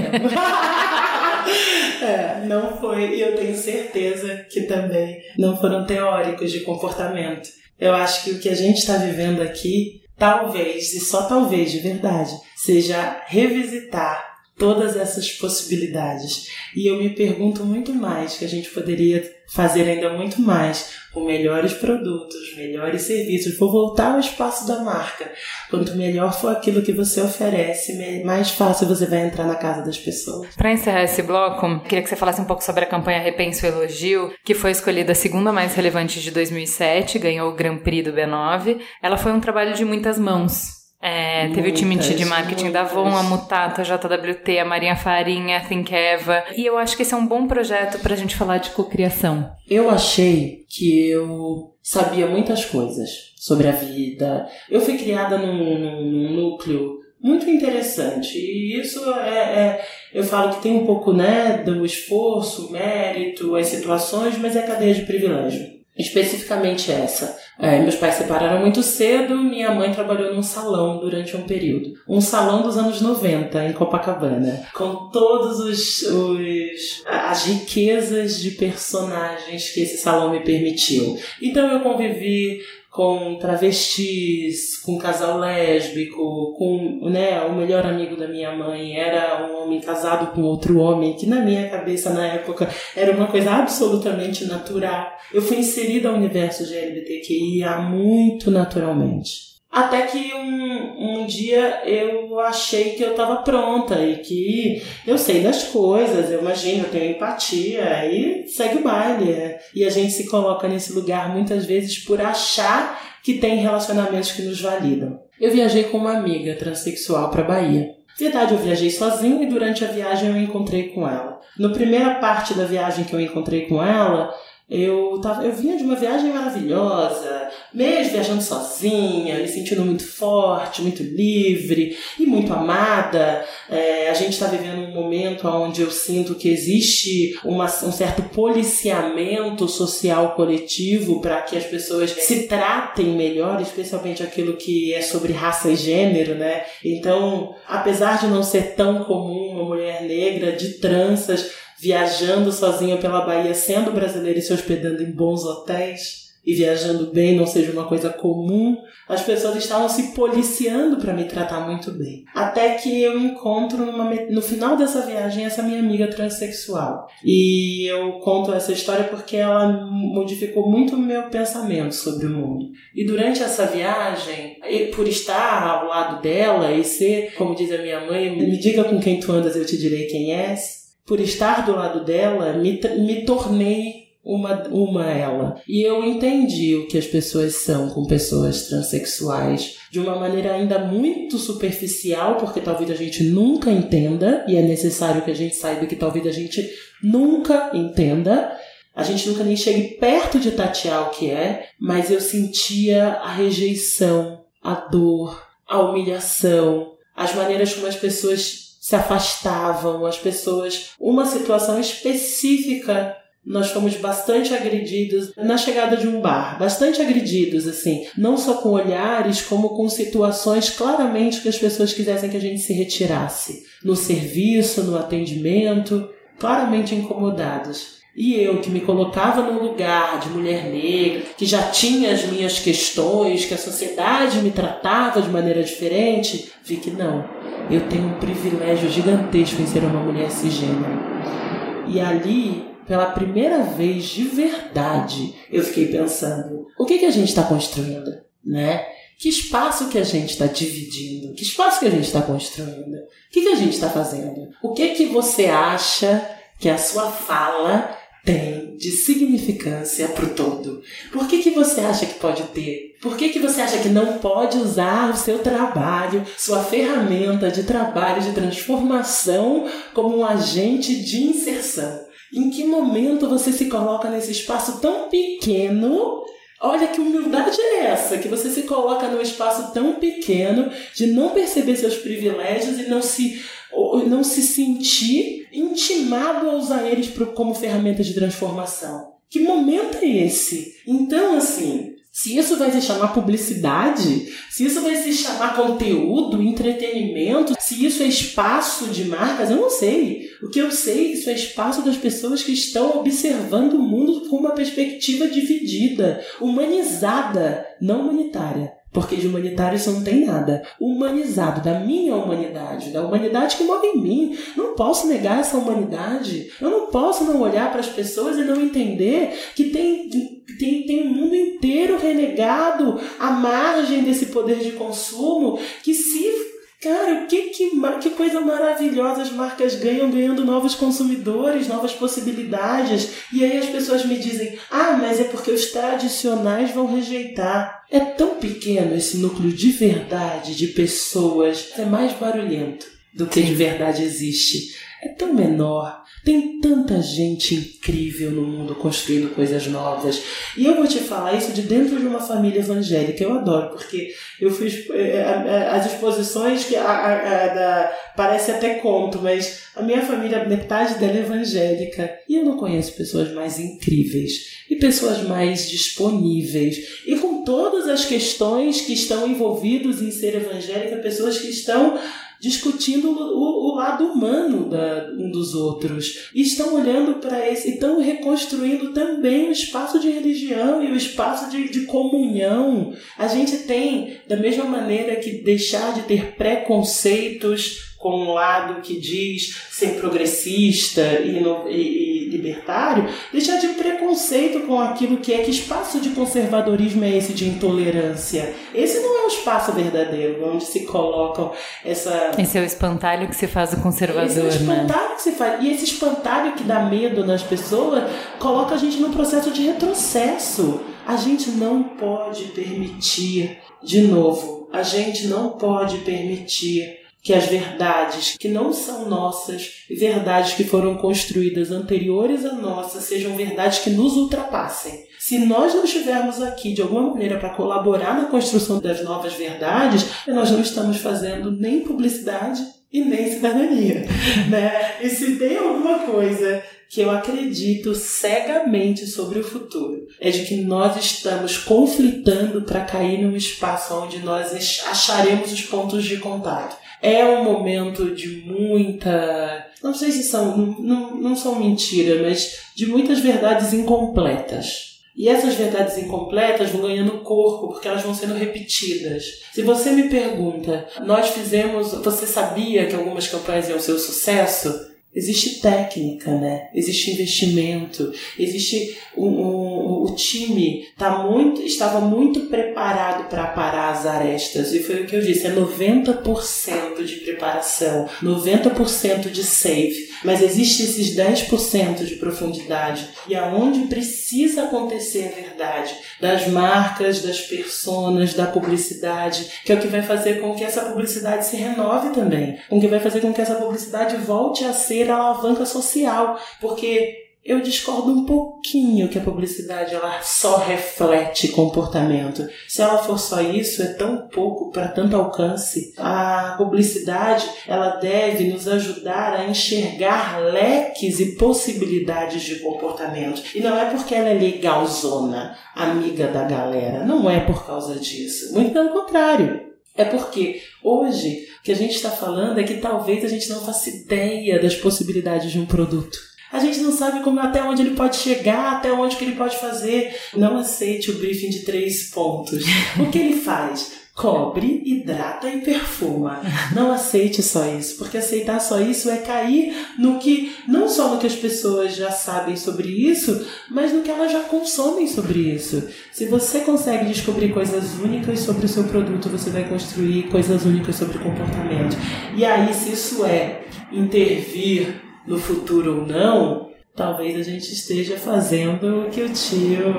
é, não foi, e eu tenho certeza que também não foram teóricos de comportamento. Eu acho que o que a gente está vivendo aqui, talvez, e só talvez de verdade, seja revisitar todas essas possibilidades. E eu me pergunto muito mais que a gente poderia fazer ainda muito mais com melhores produtos, melhores serviços. Vou voltar ao espaço da marca. Quanto melhor for aquilo que você oferece, mais fácil você vai entrar na casa das pessoas. Para encerrar esse bloco, queria que você falasse um pouco sobre a campanha Repenso Elogio, que foi escolhida a segunda mais relevante de 2007, ganhou o Grand Prix do B9. Ela foi um trabalho de muitas mãos. É, teve o time de marketing da Avon, a Mutata, a JWT, a Marinha Farinha, a Think Eva. E eu acho que esse é um bom projeto pra gente falar de cocriação. Eu achei que eu sabia muitas coisas sobre a vida. Eu fui criada num, num núcleo muito interessante. E isso é, é, eu falo que tem um pouco né, do esforço, mérito, as situações, mas é cadeia de privilégio especificamente essa. É, meus pais se separaram muito cedo, minha mãe trabalhou num salão durante um período. Um salão dos anos 90, em Copacabana, com todos os, os as riquezas de personagens que esse salão me permitiu. Então eu convivi com travestis, com casal lésbico, com né, o melhor amigo da minha mãe era um homem casado com outro homem, que na minha cabeça na época era uma coisa absolutamente natural. Eu fui inserida ao universo de LGBTQIA muito naturalmente. Até que um, um dia eu achei que eu estava pronta e que eu sei das coisas, eu imagino, eu tenho empatia e segue o baile. É. E a gente se coloca nesse lugar muitas vezes por achar que tem relacionamentos que nos validam. Eu viajei com uma amiga transexual para Bahia. Verdade, eu viajei sozinho e durante a viagem eu encontrei com ela. Na primeira parte da viagem que eu encontrei com ela, Eu, tava, eu vinha de uma viagem maravilhosa, mês viajando sozinha, me sentindo muito forte, muito livre e muito amada. É, a gente está vivendo um momento onde eu sinto que existe uma, um certo policiamento social coletivo para que as pessoas se tratem melhor, especialmente aquilo que é sobre raça e gênero, né? Então, apesar de não ser tão comum uma mulher negra de tranças viajando sozinha pela Bahia, sendo brasileira e se hospedando em bons hotéis e viajando bem não seja uma coisa comum, as pessoas estavam se policiando para me tratar muito bem. Até que eu encontro numa, no final dessa viagem essa minha amiga transexual. E eu conto essa história porque ela modificou muito o meu pensamento sobre o mundo. E durante essa viagem, por estar ao lado dela e ser, como diz a minha mãe, me diga com quem tu andas, eu te direi quem és por estar do lado dela, me, me tornei uma, uma ela. E eu entendi o que as pessoas são com pessoas transexuais de uma maneira ainda muito superficial, porque talvez a gente nunca entenda, e é necessário que a gente saiba que talvez a gente nunca entenda. A gente nunca nem chegue perto de tatear o que é, mas eu sentia a rejeição, a dor, a humilhação, as maneiras como as pessoas se afastavam, as pessoas. Uma situação específica nós fomos bastante agredidos na chegada de um bar, bastante agredidos, assim, não só com olhares, como com situações claramente que as pessoas quisessem que a gente se retirasse, no serviço, no atendimento, claramente incomodados. E eu, que me colocava no lugar de mulher negra, que já tinha as minhas questões, que a sociedade me tratava de maneira diferente, vi que não. Eu tenho um privilégio gigantesco em ser uma mulher cisgênero. E ali, pela primeira vez de verdade, eu fiquei pensando: o que, que a gente está construindo? Né? Que espaço que a gente está dividindo? Que espaço que a gente está construindo? O que, que a gente está fazendo? O que que você acha que a sua fala tem de significância para o todo? Por que, que você acha que pode ter? Por que, que você acha que não pode usar o seu trabalho, sua ferramenta de trabalho, de transformação, como um agente de inserção? Em que momento você se coloca nesse espaço tão pequeno Olha que humildade é essa, que você se coloca num espaço tão pequeno de não perceber seus privilégios e não se não se sentir intimado a usar eles como ferramenta de transformação. Que momento é esse? Então, assim, se isso vai se chamar publicidade, se isso vai se chamar conteúdo, entretenimento, se isso é espaço de marcas, eu não sei. O que eu sei é isso é espaço das pessoas que estão observando o mundo com uma perspectiva dividida, humanizada, não humanitária. Porque de humanitário isso não tem nada. Humanizado, da minha humanidade, da humanidade que mora em mim. Não posso negar essa humanidade. Eu não posso não olhar para as pessoas e não entender que tem, tem, tem um mundo inteiro renegado à margem desse poder de consumo que se Cara, que, que, que coisa maravilhosa as marcas ganham, ganhando novos consumidores, novas possibilidades. E aí as pessoas me dizem: ah, mas é porque os tradicionais vão rejeitar. É tão pequeno esse núcleo de verdade de pessoas, é mais barulhento do que de verdade existe. É tão menor. Tem tanta gente incrível no mundo construindo coisas novas. E eu vou te falar isso de dentro de uma família evangélica. Eu adoro, porque eu fiz é, as exposições que a, a, a, da, parece até conto, mas a minha família, metade dela é evangélica. E eu não conheço pessoas mais incríveis e pessoas mais disponíveis. E com todas as questões que estão envolvidas em ser evangélica, pessoas que estão discutindo o, o lado humano da, um dos outros. E estão olhando para esse, e estão reconstruindo também o espaço de religião e o espaço de, de comunhão. A gente tem, da mesma maneira que deixar de ter preconceitos com um lado que diz ser progressista e, no, e, e, libertário, deixar de preconceito com aquilo que é que espaço de conservadorismo é esse de intolerância. Esse não é o espaço verdadeiro, onde se colocam essa. Esse é o espantalho que se faz o conservador. Esse é o né? espantalho né? que se faz. E esse espantalho que dá medo nas pessoas coloca a gente num processo de retrocesso. A gente não pode permitir, de novo, a gente não pode permitir que as verdades que não são nossas, verdades que foram construídas anteriores a nossa, sejam verdades que nos ultrapassem. Se nós não estivermos aqui de alguma maneira para colaborar na construção das novas verdades, nós não estamos fazendo nem publicidade e nem cidadania, né? E se tem alguma coisa que eu acredito cegamente sobre o futuro é de que nós estamos conflitando para cair num espaço onde nós acharemos os pontos de contato. É um momento de muita. Não sei se são. Não, não, são mentiras, mas de muitas verdades incompletas. E essas verdades incompletas vão ganhando corpo, porque elas vão sendo repetidas. Se você me pergunta, nós fizemos. Você sabia que algumas campanhas iam ser um sucesso? Existe técnica, né? Existe investimento, existe um, um, o time tá muito, estava muito preparado para parar as arestas e foi o que eu disse, é 90% de preparação, 90% de save, mas existe esses 10% de profundidade. E aonde precisa acontecer a verdade das marcas, das personas, da publicidade, que é o que vai fazer com que essa publicidade se renove também, com que vai fazer com que essa publicidade volte a ser a alavanca social, porque eu discordo um pouquinho que a publicidade ela só reflete comportamento. Se ela for só isso, é tão pouco para tanto alcance. A publicidade ela deve nos ajudar a enxergar leques e possibilidades de comportamento. E não é porque ela é legalzona, amiga da galera. Não é por causa disso. Muito pelo contrário. É porque hoje o que a gente está falando é que talvez a gente não faça ideia das possibilidades de um produto. A gente não sabe como até onde ele pode chegar, até onde que ele pode fazer. Não aceite o briefing de três pontos. O que ele faz? cobre, hidrata e perfuma. Não aceite só isso, porque aceitar só isso é cair no que não só no que as pessoas já sabem sobre isso, mas no que elas já consomem sobre isso. Se você consegue descobrir coisas únicas sobre o seu produto, você vai construir coisas únicas sobre comportamento. E aí, se isso é intervir no futuro ou não, talvez a gente esteja fazendo o que o tio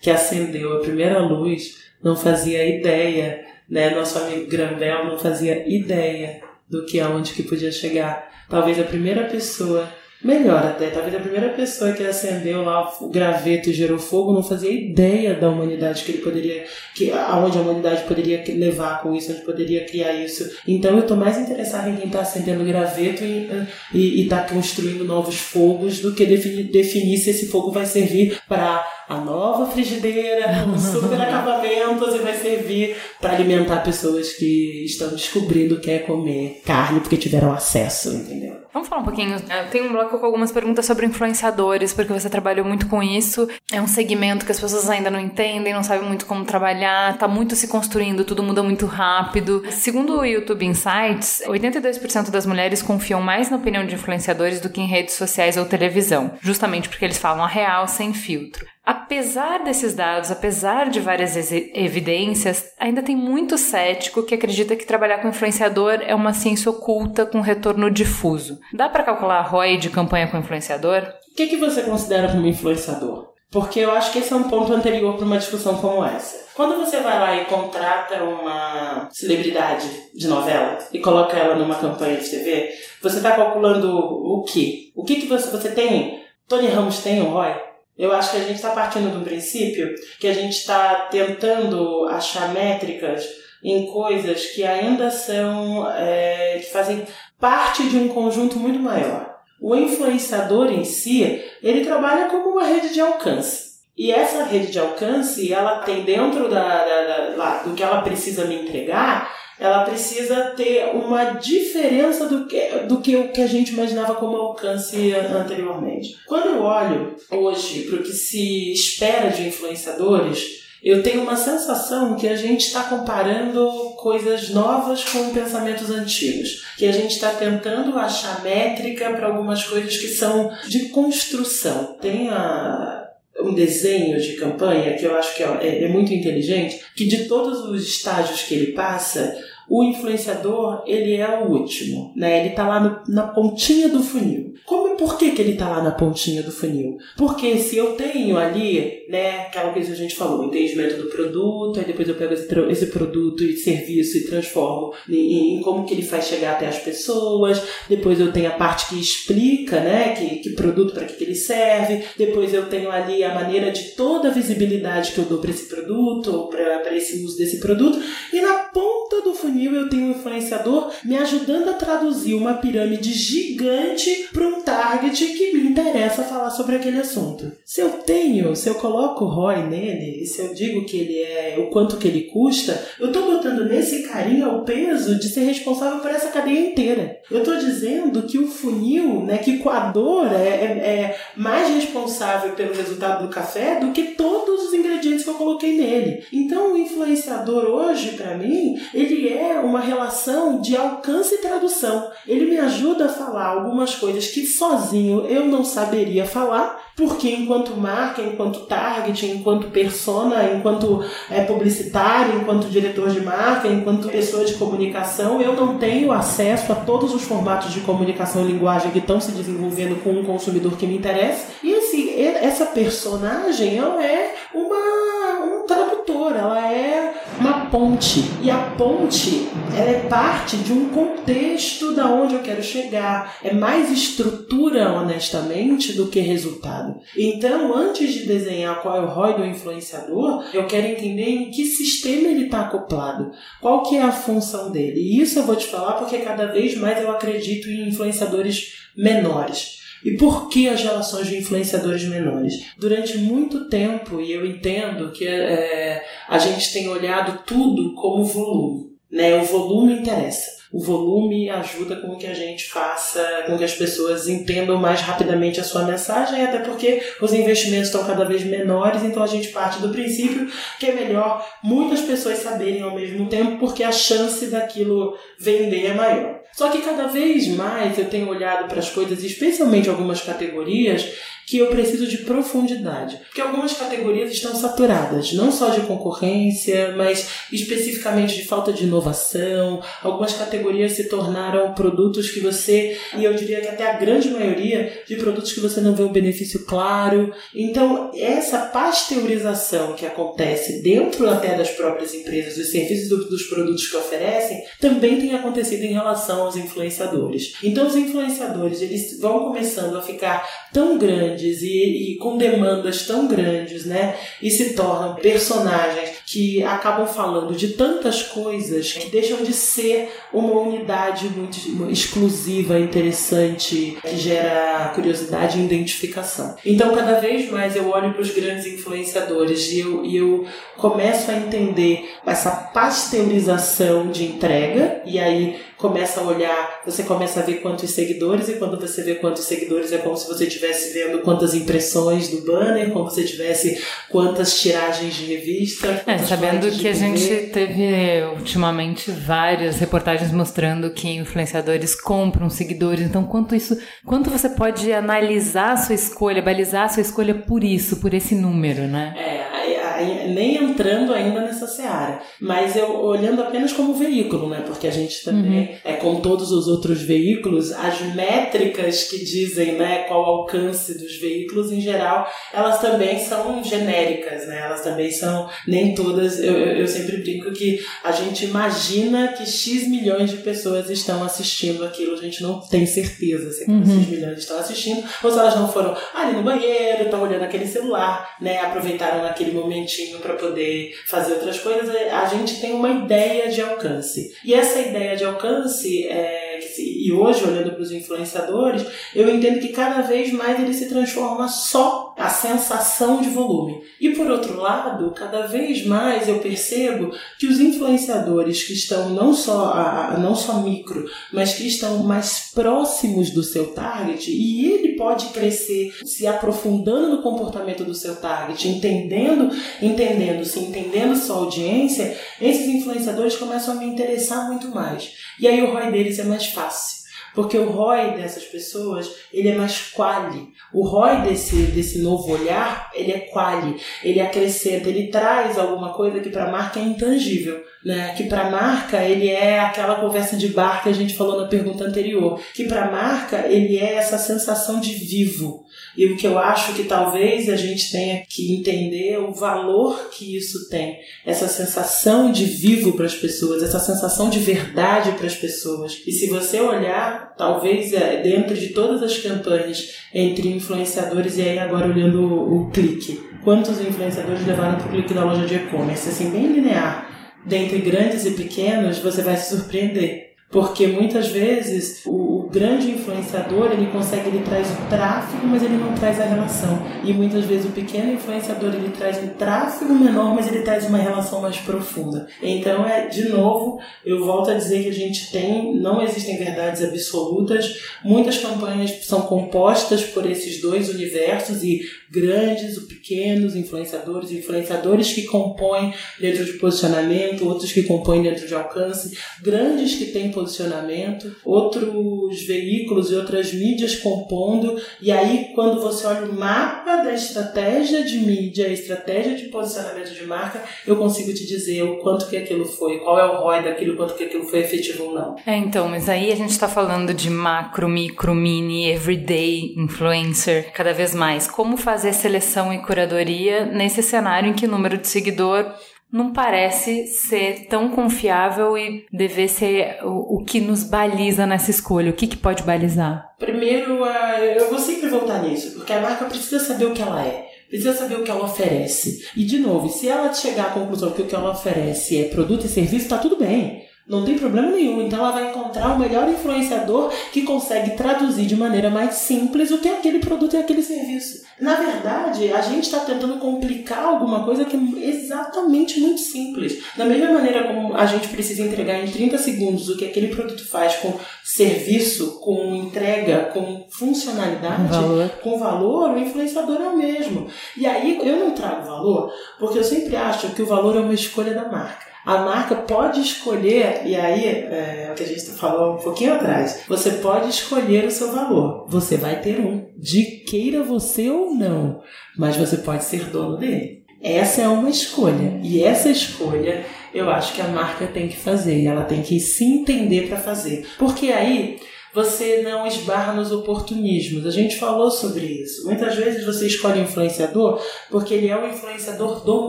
que acendeu a primeira luz não fazia ideia né? Nosso amigo Grambel não fazia ideia do que aonde que podia chegar. Talvez a primeira pessoa, melhor até, talvez a primeira pessoa que acendeu lá o graveto e gerou fogo não fazia ideia da humanidade que ele poderia, que aonde a humanidade poderia levar com isso, onde poderia criar isso. Então eu estou mais interessado em quem está acendendo o graveto e está construindo novos fogos do que definir, definir se esse fogo vai servir para a nova frigideira com super acabamentos e vai servir para alimentar pessoas que estão descobrindo o que é comer carne porque tiveram acesso, entendeu? Vamos falar um pouquinho. É, tem um bloco com algumas perguntas sobre influenciadores, porque você trabalhou muito com isso. É um segmento que as pessoas ainda não entendem, não sabem muito como trabalhar, tá muito se construindo, tudo muda muito rápido. Segundo o YouTube Insights, 82% das mulheres confiam mais na opinião de influenciadores do que em redes sociais ou televisão, justamente porque eles falam a real sem filtro. Apesar desses dados, apesar de várias evidências, ainda tem muito cético que acredita que trabalhar com influenciador é uma ciência oculta com retorno difuso. Dá para calcular ROI de campanha com influenciador? O que, que você considera como influenciador? Porque eu acho que esse é um ponto anterior para uma discussão como essa. Quando você vai lá e contrata uma celebridade de novela e coloca ela numa campanha de TV, você está calculando o quê? O que, que você, você tem? Tony Ramos tem um ROI? Eu acho que a gente está partindo do princípio que a gente está tentando achar métricas em coisas que ainda são. É, que fazem parte de um conjunto muito maior. O influenciador em si, ele trabalha como uma rede de alcance. E essa rede de alcance, ela tem dentro da, da, da, do que ela precisa me entregar, ela precisa ter uma diferença do que, do que o que a gente imaginava como alcance anteriormente. Quando eu olho hoje para o que se espera de influenciadores, eu tenho uma sensação que a gente está comparando coisas novas com pensamentos antigos, que a gente está tentando achar métrica para algumas coisas que são de construção. Tem a um desenho de campanha que eu acho que é, é, muito inteligente, que de todos os estágios que ele passa, o influenciador ele é o último, né? Ele está lá no, na pontinha do funil. Como por que, que ele está lá na pontinha do funil? Porque se eu tenho ali, né, aquela coisa que a gente falou, entendimento do produto, aí depois eu pego esse, esse produto e serviço e transformo em, em, como que ele faz chegar até as pessoas, depois eu tenho a parte que explica, né, que, que produto, para que, que ele serve, depois eu tenho ali a maneira de toda a visibilidade que eu dou para esse produto, ou para esse uso desse produto, e na ponta do funil eu tenho um influenciador me ajudando a traduzir uma pirâmide gigante para um target que me interessa falar sobre aquele assunto. Se eu tenho, se eu coloco ROI nele, e se eu digo que ele é o quanto que ele custa, eu estou botando nesse carinha o peso de ser responsável por essa cadeia inteira. Eu estou dizendo que o funil, né, que coador é, é, é mais responsável pelo resultado do café do que todos os ingredientes que eu coloquei nele. Então, o influenciador hoje, para mim, ele é uma relação de alcance e tradução. Ele me ajuda a falar algumas coisas que sozinho eu não saberia falar, porque enquanto marca, enquanto target, enquanto persona, enquanto é, publicitário, enquanto diretor de marca, enquanto pessoa de comunicação, eu não tenho acesso a todos os formatos de comunicação e linguagem que estão se desenvolvendo com um consumidor que me interessa. E assim, essa personagem ela é uma, um tradutor, ela é uma ponte. E a ponte ela é parte de um contexto da onde eu quero chegar. É mais estrutura, honestamente, do que resultado. Então, antes de desenhar qual é o ROI do influenciador, eu quero entender em que sistema ele está acoplado. Qual que é a função dele. E isso eu vou te falar porque cada vez mais eu acredito em influenciadores menores. E por que as relações de influenciadores menores? Durante muito tempo, e eu entendo que é, a gente tem olhado tudo como volume. Né? O volume interessa o volume ajuda com que a gente faça, com que as pessoas entendam mais rapidamente a sua mensagem, até porque os investimentos estão cada vez menores, então a gente parte do princípio que é melhor muitas pessoas saberem ao mesmo tempo, porque a chance daquilo vender é maior. Só que cada vez mais eu tenho olhado para as coisas, especialmente algumas categorias, que eu preciso de profundidade. Porque algumas categorias estão saturadas, não só de concorrência, mas especificamente de falta de inovação. Algumas categorias se tornaram produtos que você, e eu diria que até a grande maioria, de produtos que você não vê um benefício claro. Então, essa pasteurização que acontece dentro até das próprias empresas, dos serviços dos produtos que oferecem, também tem acontecido em relação aos influenciadores. Então, os influenciadores, eles vão começando a ficar tão grandes grandes e, e com demandas tão grandes, né? E se tornam personagens que acabam falando de tantas coisas que deixam de ser uma unidade muito exclusiva, interessante, que gera curiosidade e identificação. Então, cada vez mais eu olho para os grandes influenciadores e eu, e eu começo a entender essa pasteurização de entrega, e aí começa a olhar, você começa a ver quantos seguidores, e quando você vê quantos seguidores, é como se você estivesse vendo quantas impressões do banner, como se você tivesse quantas tiragens de revista. É, sabendo que a gente teve ultimamente várias reportagens mostrando que influenciadores compram seguidores, então quanto isso, quanto você pode analisar a sua escolha, balizar a sua escolha por isso, por esse número, né? É, nem entrando ainda nessa seara, mas eu olhando apenas como veículo, né? Porque a gente também, uhum. é como todos os outros veículos, as métricas que dizem, né, qual o alcance dos veículos em geral, elas também são genéricas, né? Elas também são nem todas. Eu, eu sempre brinco que a gente imagina que x milhões de pessoas estão assistindo aquilo, a gente não tem certeza se uhum. esses milhões estão assistindo, ou se elas não foram ali no banheiro, estão olhando aquele celular, né? Aproveitaram naquele momento para poder fazer outras coisas, a gente tem uma ideia de alcance. E essa ideia de alcance é e hoje, olhando para os influenciadores, eu entendo que cada vez mais ele se transforma só a sensação de volume. E por outro lado, cada vez mais eu percebo que os influenciadores que estão não só, não só micro, mas que estão mais próximos do seu target, e ele pode crescer se aprofundando no comportamento do seu target, entendendo, entendendo-se, entendendo sua audiência, esses influenciadores começam a me interessar muito mais. E aí o ROI deles é mais fácil. Porque o ROI dessas pessoas, ele é mais quali. O ROI desse, desse novo olhar, ele é quali. Ele acrescenta, ele traz alguma coisa que para a marca é intangível. Né? Que para a marca, ele é aquela conversa de bar que a gente falou na pergunta anterior. Que para a marca, ele é essa sensação de vivo. E o que eu acho que talvez a gente tenha que entender o valor que isso tem. Essa sensação de vivo para as pessoas, essa sensação de verdade para as pessoas. E se você olhar, talvez é, dentro de todas as campanhas entre influenciadores, e aí agora olhando o, o clique, quantos influenciadores levaram para o clique da loja de e-commerce? Assim, bem linear. Dentre grandes e pequenos, você vai se surpreender porque muitas vezes o, o, grande influenciador ele consegue, ele traz o tráfego, mas ele não traz a relação. E muitas vezes o pequeno influenciador ele traz um tráfego menor, mas ele traz uma relação mais profunda. Então é de novo, eu volto a dizer que a gente tem, não existem verdades absolutas. Muitas campanhas são compostas por esses dois universos e grandes, ou pequenos influenciadores, influenciadores que compõem dentro de posicionamento, outros que compõem dentro de alcance, grandes que têm posicionamento, outros veículos e outras mídias compondo, e aí quando você olha o mapa da estratégia de mídia, a estratégia de posicionamento de marca, eu consigo te dizer o quanto que aquilo foi, qual é o ROI daquilo, quanto que aquilo foi efetivo ou não. É, então, mas aí a gente está falando de macro, micro, mini, everyday influencer, cada vez mais. Como fazer seleção e curadoria nesse cenário em que o número de seguidor não parece ser tão confiável e dever ser o, o que nos baliza nessa escolha. O que, que pode balizar? Primeiro, eu vou sempre voltar nisso, porque a marca precisa saber o que ela é. Precisa saber o que ela oferece. E, de novo, se ela chegar à conclusão que o que ela oferece é produto e serviço, está tudo bem. Não tem problema nenhum. Então ela vai encontrar o melhor influenciador que consegue traduzir de maneira mais simples o que é aquele produto e aquele serviço. Na verdade, a gente está tentando complicar alguma coisa que é exatamente muito simples. Da mesma maneira como a gente precisa entregar em 30 segundos o que aquele produto faz com serviço, com entrega, com funcionalidade, valor. com valor, o influenciador é o mesmo. E aí eu não trago valor porque eu sempre acho que o valor é uma escolha da marca. A marca pode escolher, e aí é, é o que a gente falou um pouquinho atrás, você pode escolher o seu valor. Você vai ter um, de queira você ou não, mas você pode ser dono dele. Essa é uma escolha, e essa escolha eu acho que a marca tem que fazer, ela tem que se entender para fazer. Porque aí você não esbarra nos oportunismos. A gente falou sobre isso. Muitas vezes você escolhe um influenciador porque ele é o influenciador do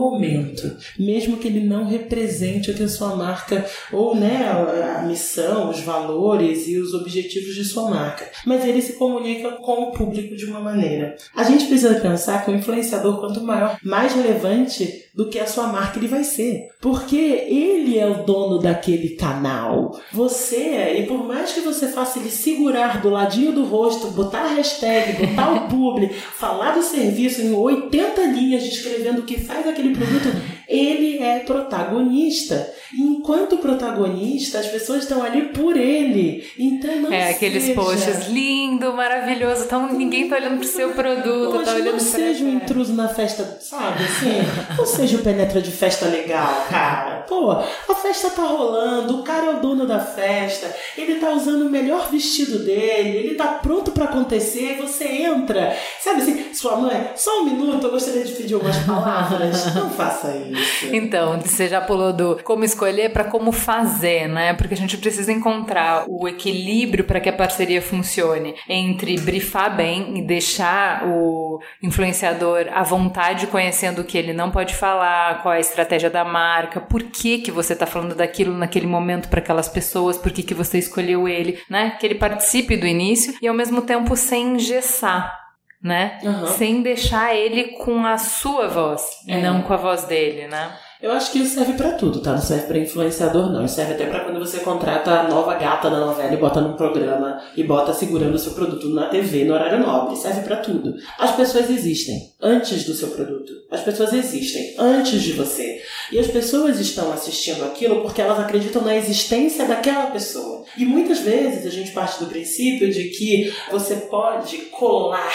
momento, mesmo que ele não represente o que a sua marca ou né, a missão, os valores e os objetivos de sua marca. Mas ele se comunica com o público de uma maneira. A gente precisa pensar que o influenciador, quanto maior, mais relevante do que a sua marca ele vai ser. Porque ele é o dono daquele canal. Você, e por mais que você faça ele segurar do ladinho do rosto, botar a hashtag, botar o publi, falar do serviço em 80 linhas descrevendo o que faz aquele produto, ele é protagonista. E enquanto protagonista, as pessoas estão ali por ele. Então não É, aqueles seja... posts lindo, maravilhoso. Então ninguém tá olhando pro seu produto, Poxa, tá olhando não seja um intruso na festa, sabe assim? Não seja o penetra de festa legal, cara. Pô, a festa tá rolando, o cara é o dono da festa, ele tá usando o melhor vestido dele, ele tá pronto para acontecer, você entra. Sabe assim, sua mãe, só um minuto, eu gostaria de pedir algumas palavras. Não faça isso. Então, você já pulou do como escolher para como fazer, né? Porque a gente precisa encontrar o equilíbrio para que a parceria funcione entre brifar bem e deixar o influenciador à vontade conhecendo o que ele não pode falar, qual é a estratégia da marca, por que que você tá falando daquilo naquele momento para aquelas pessoas, por que que você escolheu ele, né? Que ele participe do início e ao mesmo tempo sem engessar né? Uhum. Sem deixar ele com a sua voz É. e não com a voz dele, né? Eu acho que isso serve pra tudo, tá? Não serve pra influenciador, não. Isso serve até pra quando você contrata a nova gata da novela e bota num programa e bota segurando o seu produto na TV, no horário nobre. Serve pra tudo. As pessoas existem antes do seu produto. As pessoas existem antes de você. E as pessoas estão assistindo aquilo porque elas acreditam na existência daquela pessoa. E muitas vezes a gente parte do princípio de que você pode colar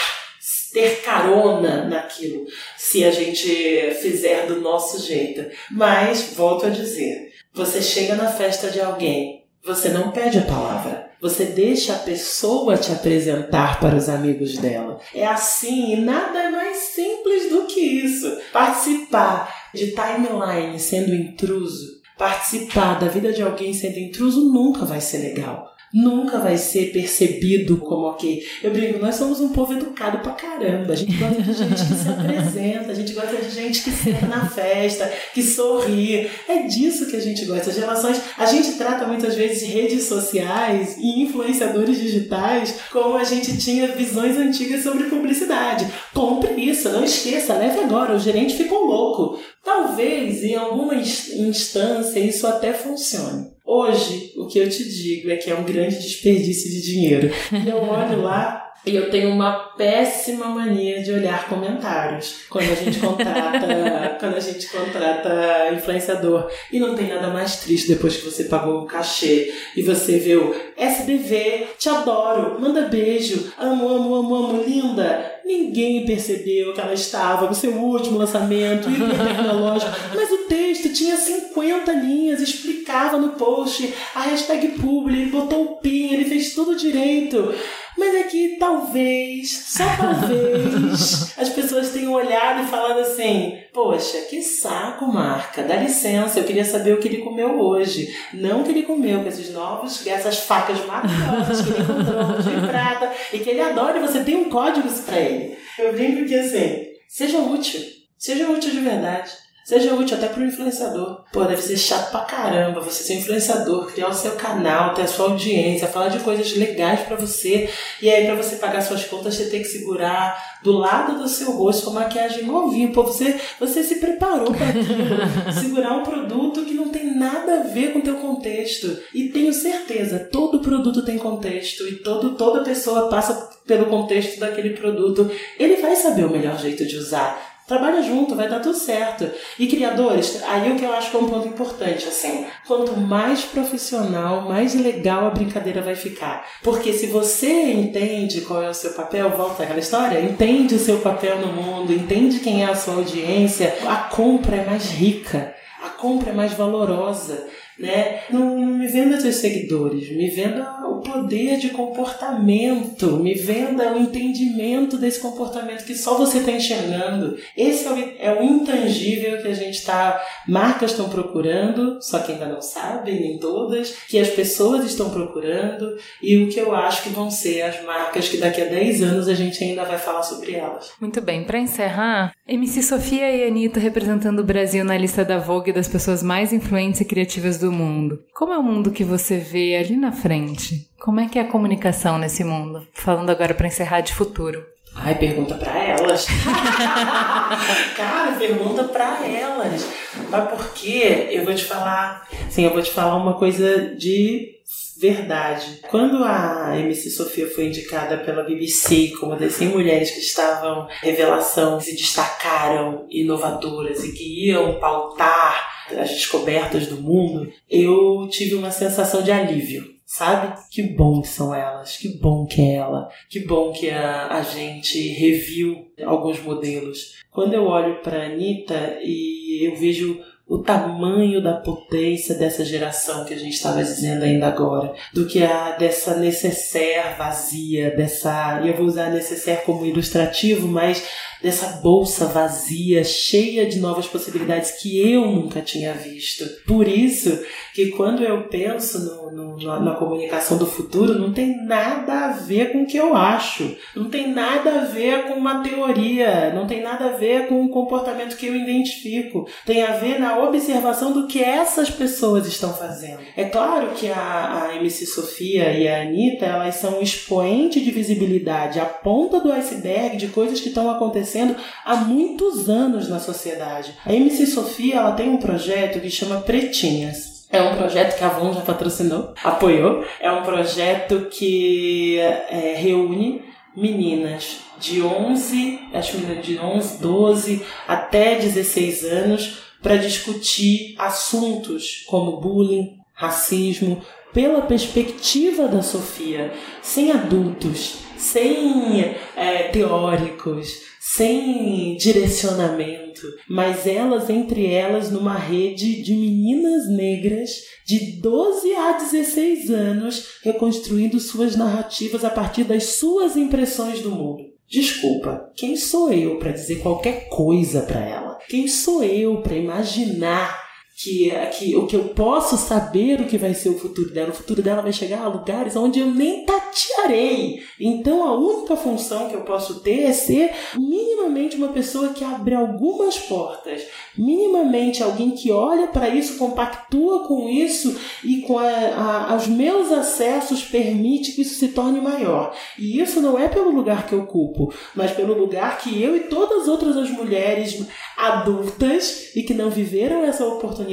ter carona naquilo, se a gente fizer do nosso jeito. Mas, volto a dizer, você chega na festa de alguém, você não pede a palavra. Você deixa a pessoa te apresentar para os amigos dela. É assim, e nada mais simples do que isso. Participar de timeline sendo intruso, participar da vida de alguém sendo intruso nunca vai ser legal nunca vai ser percebido como ok. Eu brinco, nós somos um povo educado pra caramba. A gente gosta de gente que se apresenta, a gente gosta de gente que serve na festa, que sorri. É disso que a gente gosta. As relações, a gente trata muitas vezes redes sociais e influenciadores digitais como a gente tinha visões antigas sobre publicidade. Compre isso, não esqueça, leve agora. O gerente ficou louco. Talvez em alguma instância isso até funcione. Hoje, o que eu te digo é que é um grande desperdício de dinheiro. E eu olho lá e eu tenho uma péssima mania de olhar comentários quando a gente contrata, quando a gente contrata influenciador. E não tem nada mais triste depois que você pagou o cachê e você vê o SBV, te adoro, manda beijo, amo, amo, amo, amo, linda. Ninguém percebeu que ela estava no seu último lançamento hiper-tecnológico, mas o texto tinha 50 linhas, explicava no post a hashtag publi, ele botou o pin, ele fez tudo direito. Mas é que talvez, só talvez, as pessoas tenham olhado e falado assim: Poxa, que saco, marca, dá licença, eu queria saber o que ele comeu hoje. Não o que ele comeu com esses novos, essas facas maravilhosas que ele encontrou de prata e que ele adora e você tem um código para ele. Eu brinco que assim, seja útil, seja útil de verdade. Seja útil até para o influenciador. Pô, deve ser chato pra caramba você ser influenciador, criar o seu canal, ter a sua audiência, falar de coisas legais para você. E aí, para você pagar suas contas, você tem que segurar do lado do seu rosto com maquiagem novinha. Pô, você, você se preparou para aquilo. segurar um produto que não tem nada a ver com o teu contexto. E tenho certeza, todo produto tem contexto e todo, toda pessoa passa pelo contexto daquele produto. Ele vai saber o melhor jeito de usar. Trabalha junto, vai dar tudo certo. E criadores, aí o que eu acho que é um ponto importante, assim, quanto mais profissional, mais legal a brincadeira vai ficar. Porque se você entende qual é o seu papel, volta àquela história, entende o seu papel no mundo, entende quem é a sua audiência, a compra é mais rica, a compra é mais valorosa né? Não, me venda seus seguidores, me venda o poder de comportamento, me venda o entendimento desse comportamento que só você está enxergando. Esse é o, é o intangível que a gente está. Marcas estão procurando, só que ainda não sabem, nem todas, que as pessoas estão procurando e o que eu acho que vão ser as marcas que daqui a 10 anos a gente ainda vai falar sobre elas. Muito bem, para encerrar, MC Sofia e Anitta representando o Brasil na lista da Vogue das pessoas mais influentes e criativas do do mundo. Como é o mundo que você vê ali na frente? Como é que é a comunicação nesse mundo? Falando agora para encerrar de futuro. Ai, pergunta para elas. Cara, pergunta para elas. Mas por quê? Eu vou te falar, sim, eu vou te falar uma coisa de verdade. Quando a MC Sofia foi indicada pela BBC como das 100 mulheres que estavam revelação, se destacaram inovadoras e que iam pautar as descobertas do mundo, eu tive uma sensação de alívio. Sabe? Que bom que são elas, que bom que é ela, que bom que a, a gente reviu alguns modelos. Quando eu olho para Anitta e eu vejo o tamanho da potência dessa geração que a gente estava dizendo ainda agora, do que a dessa necessaire vazia, dessa, e eu vou usar necessaire como ilustrativo, mas dessa bolsa vazia, cheia de novas possibilidades que eu nunca tinha visto. Por isso que quando eu penso no, no, na comunicação do futuro, não tem nada a ver com o que eu acho, não tem nada a ver com uma teoria, não tem nada a ver com o comportamento que eu identifico, tem a ver na observação do que essas pessoas estão fazendo. É claro que a, a MC Sofia e a Anitta, elas são um expoente de visibilidade, a ponta do iceberg de coisas que estão acontecendo acontecendo há muitos anos na sociedade. A MC Sofia ela tem um projeto que chama Pretinhas. É um projeto que a Avon já patrocinou, apoiou. É um projeto que é, reúne meninas de 11, acho que de 11, 12 até 16 anos para discutir assuntos como bullying, racismo, pela perspectiva da Sofia, sem adultos, sem é, teóricos, sem direcionamento, mas elas entre elas numa rede de meninas negras de 12 a 16 anos reconstruindo suas narrativas a partir das suas impressões do mundo. Desculpa, quem sou eu para dizer qualquer coisa para ela? Quem sou eu para imaginar que, que o que eu posso saber o que vai ser o futuro dela. O futuro dela vai chegar a lugares onde eu nem tatearei. Então a única função que eu posso ter é ser minimamente uma pessoa que abre algumas portas, minimamente alguém que olha para isso, compactua com isso e com a, a, os meus acessos permite que isso se torne maior. E isso não é pelo lugar que eu ocupo, mas pelo lugar que eu e todas as outras as mulheres adultas e que não viveram essa oportunidade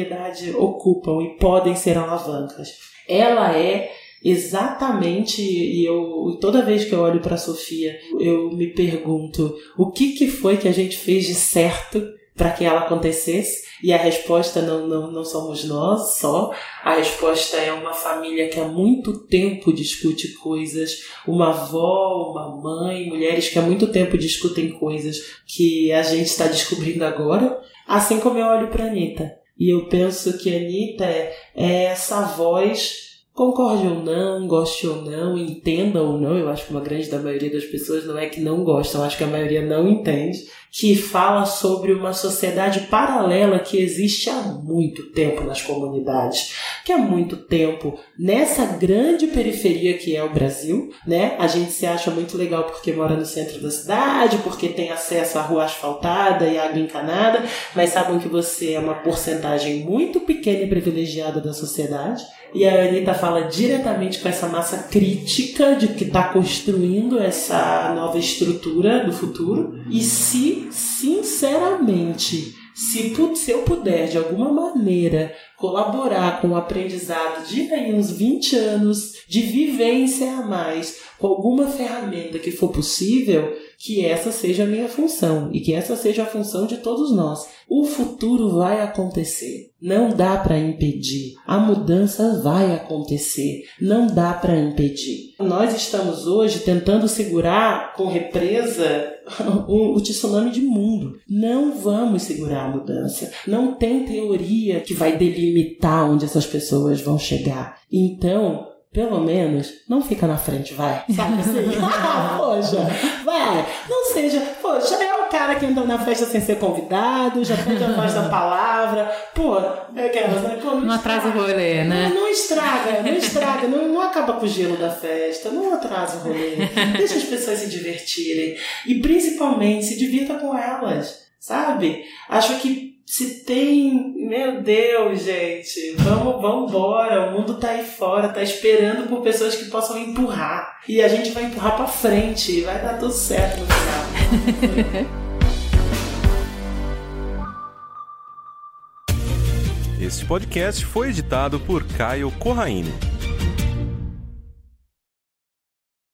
ocupam e podem ser alavancas. Ela é exatamente e eu toda vez que eu olho para Sofia eu me pergunto o que que foi que a gente fez de certo para que ela acontecesse? E a resposta não, não, não somos nós só. A resposta é uma família que há muito tempo discute coisas. Uma avó uma mãe mulheres que há muito tempo discutem coisas que a gente está descobrindo agora. Assim como eu olho para Anitta e eu penso que a Anitta é, é essa voz Concorde ou não, goste ou não, entenda ou não, eu acho que uma grande da maioria das pessoas não é que não gostam, acho que a maioria não entende, que fala sobre uma sociedade paralela que existe há muito tempo nas comunidades, que há muito tempo nessa grande periferia que é o Brasil, né? A gente se acha muito legal porque mora no centro da cidade, porque tem acesso à rua asfaltada e água encanada, mas sabem que você é uma porcentagem muito pequena e privilegiada da sociedade e a Anitta fala diretamente com essa massa crítica de que está construindo essa nova estrutura do futuro. E se, sinceramente, se, se eu puder de alguma maneira colaborar com o aprendizado de aí uns 20 anos de vivência a mais, com alguma ferramenta que for possível, que essa seja a minha função e que essa seja a função de todos nós. O futuro vai acontecer. Não dá para impedir. A mudança vai acontecer. Não dá para impedir. Nós estamos hoje tentando segurar com represa o, o tsunami de mundo. Não vamos segurar a mudança. Não tem teoria que vai delimitar onde essas pessoas vão chegar. Então, pelo menos, não fica na frente, vai. Sabe assim? ah, poxa, vai. Não seja, poxa, é o cara que andou na festa sem ser convidado, já pede a voz da palavra. Pô, é aquelas, né? Pô, não, não atrasa o rolê, né? Não, não estraga, não estraga, não, não acaba com o gelo da festa, não atrasa o rolê. Deixa as pessoas se divertirem. E principalmente, se divirta com elas, sabe? Acho que se tem, meu Deus, gente, vamos, vamos embora. O mundo tá aí fora, tá esperando por pessoas que possam empurrar. E a gente vai empurrar para frente, vai dar tudo certo no final. Este podcast foi editado por Caio Corraine.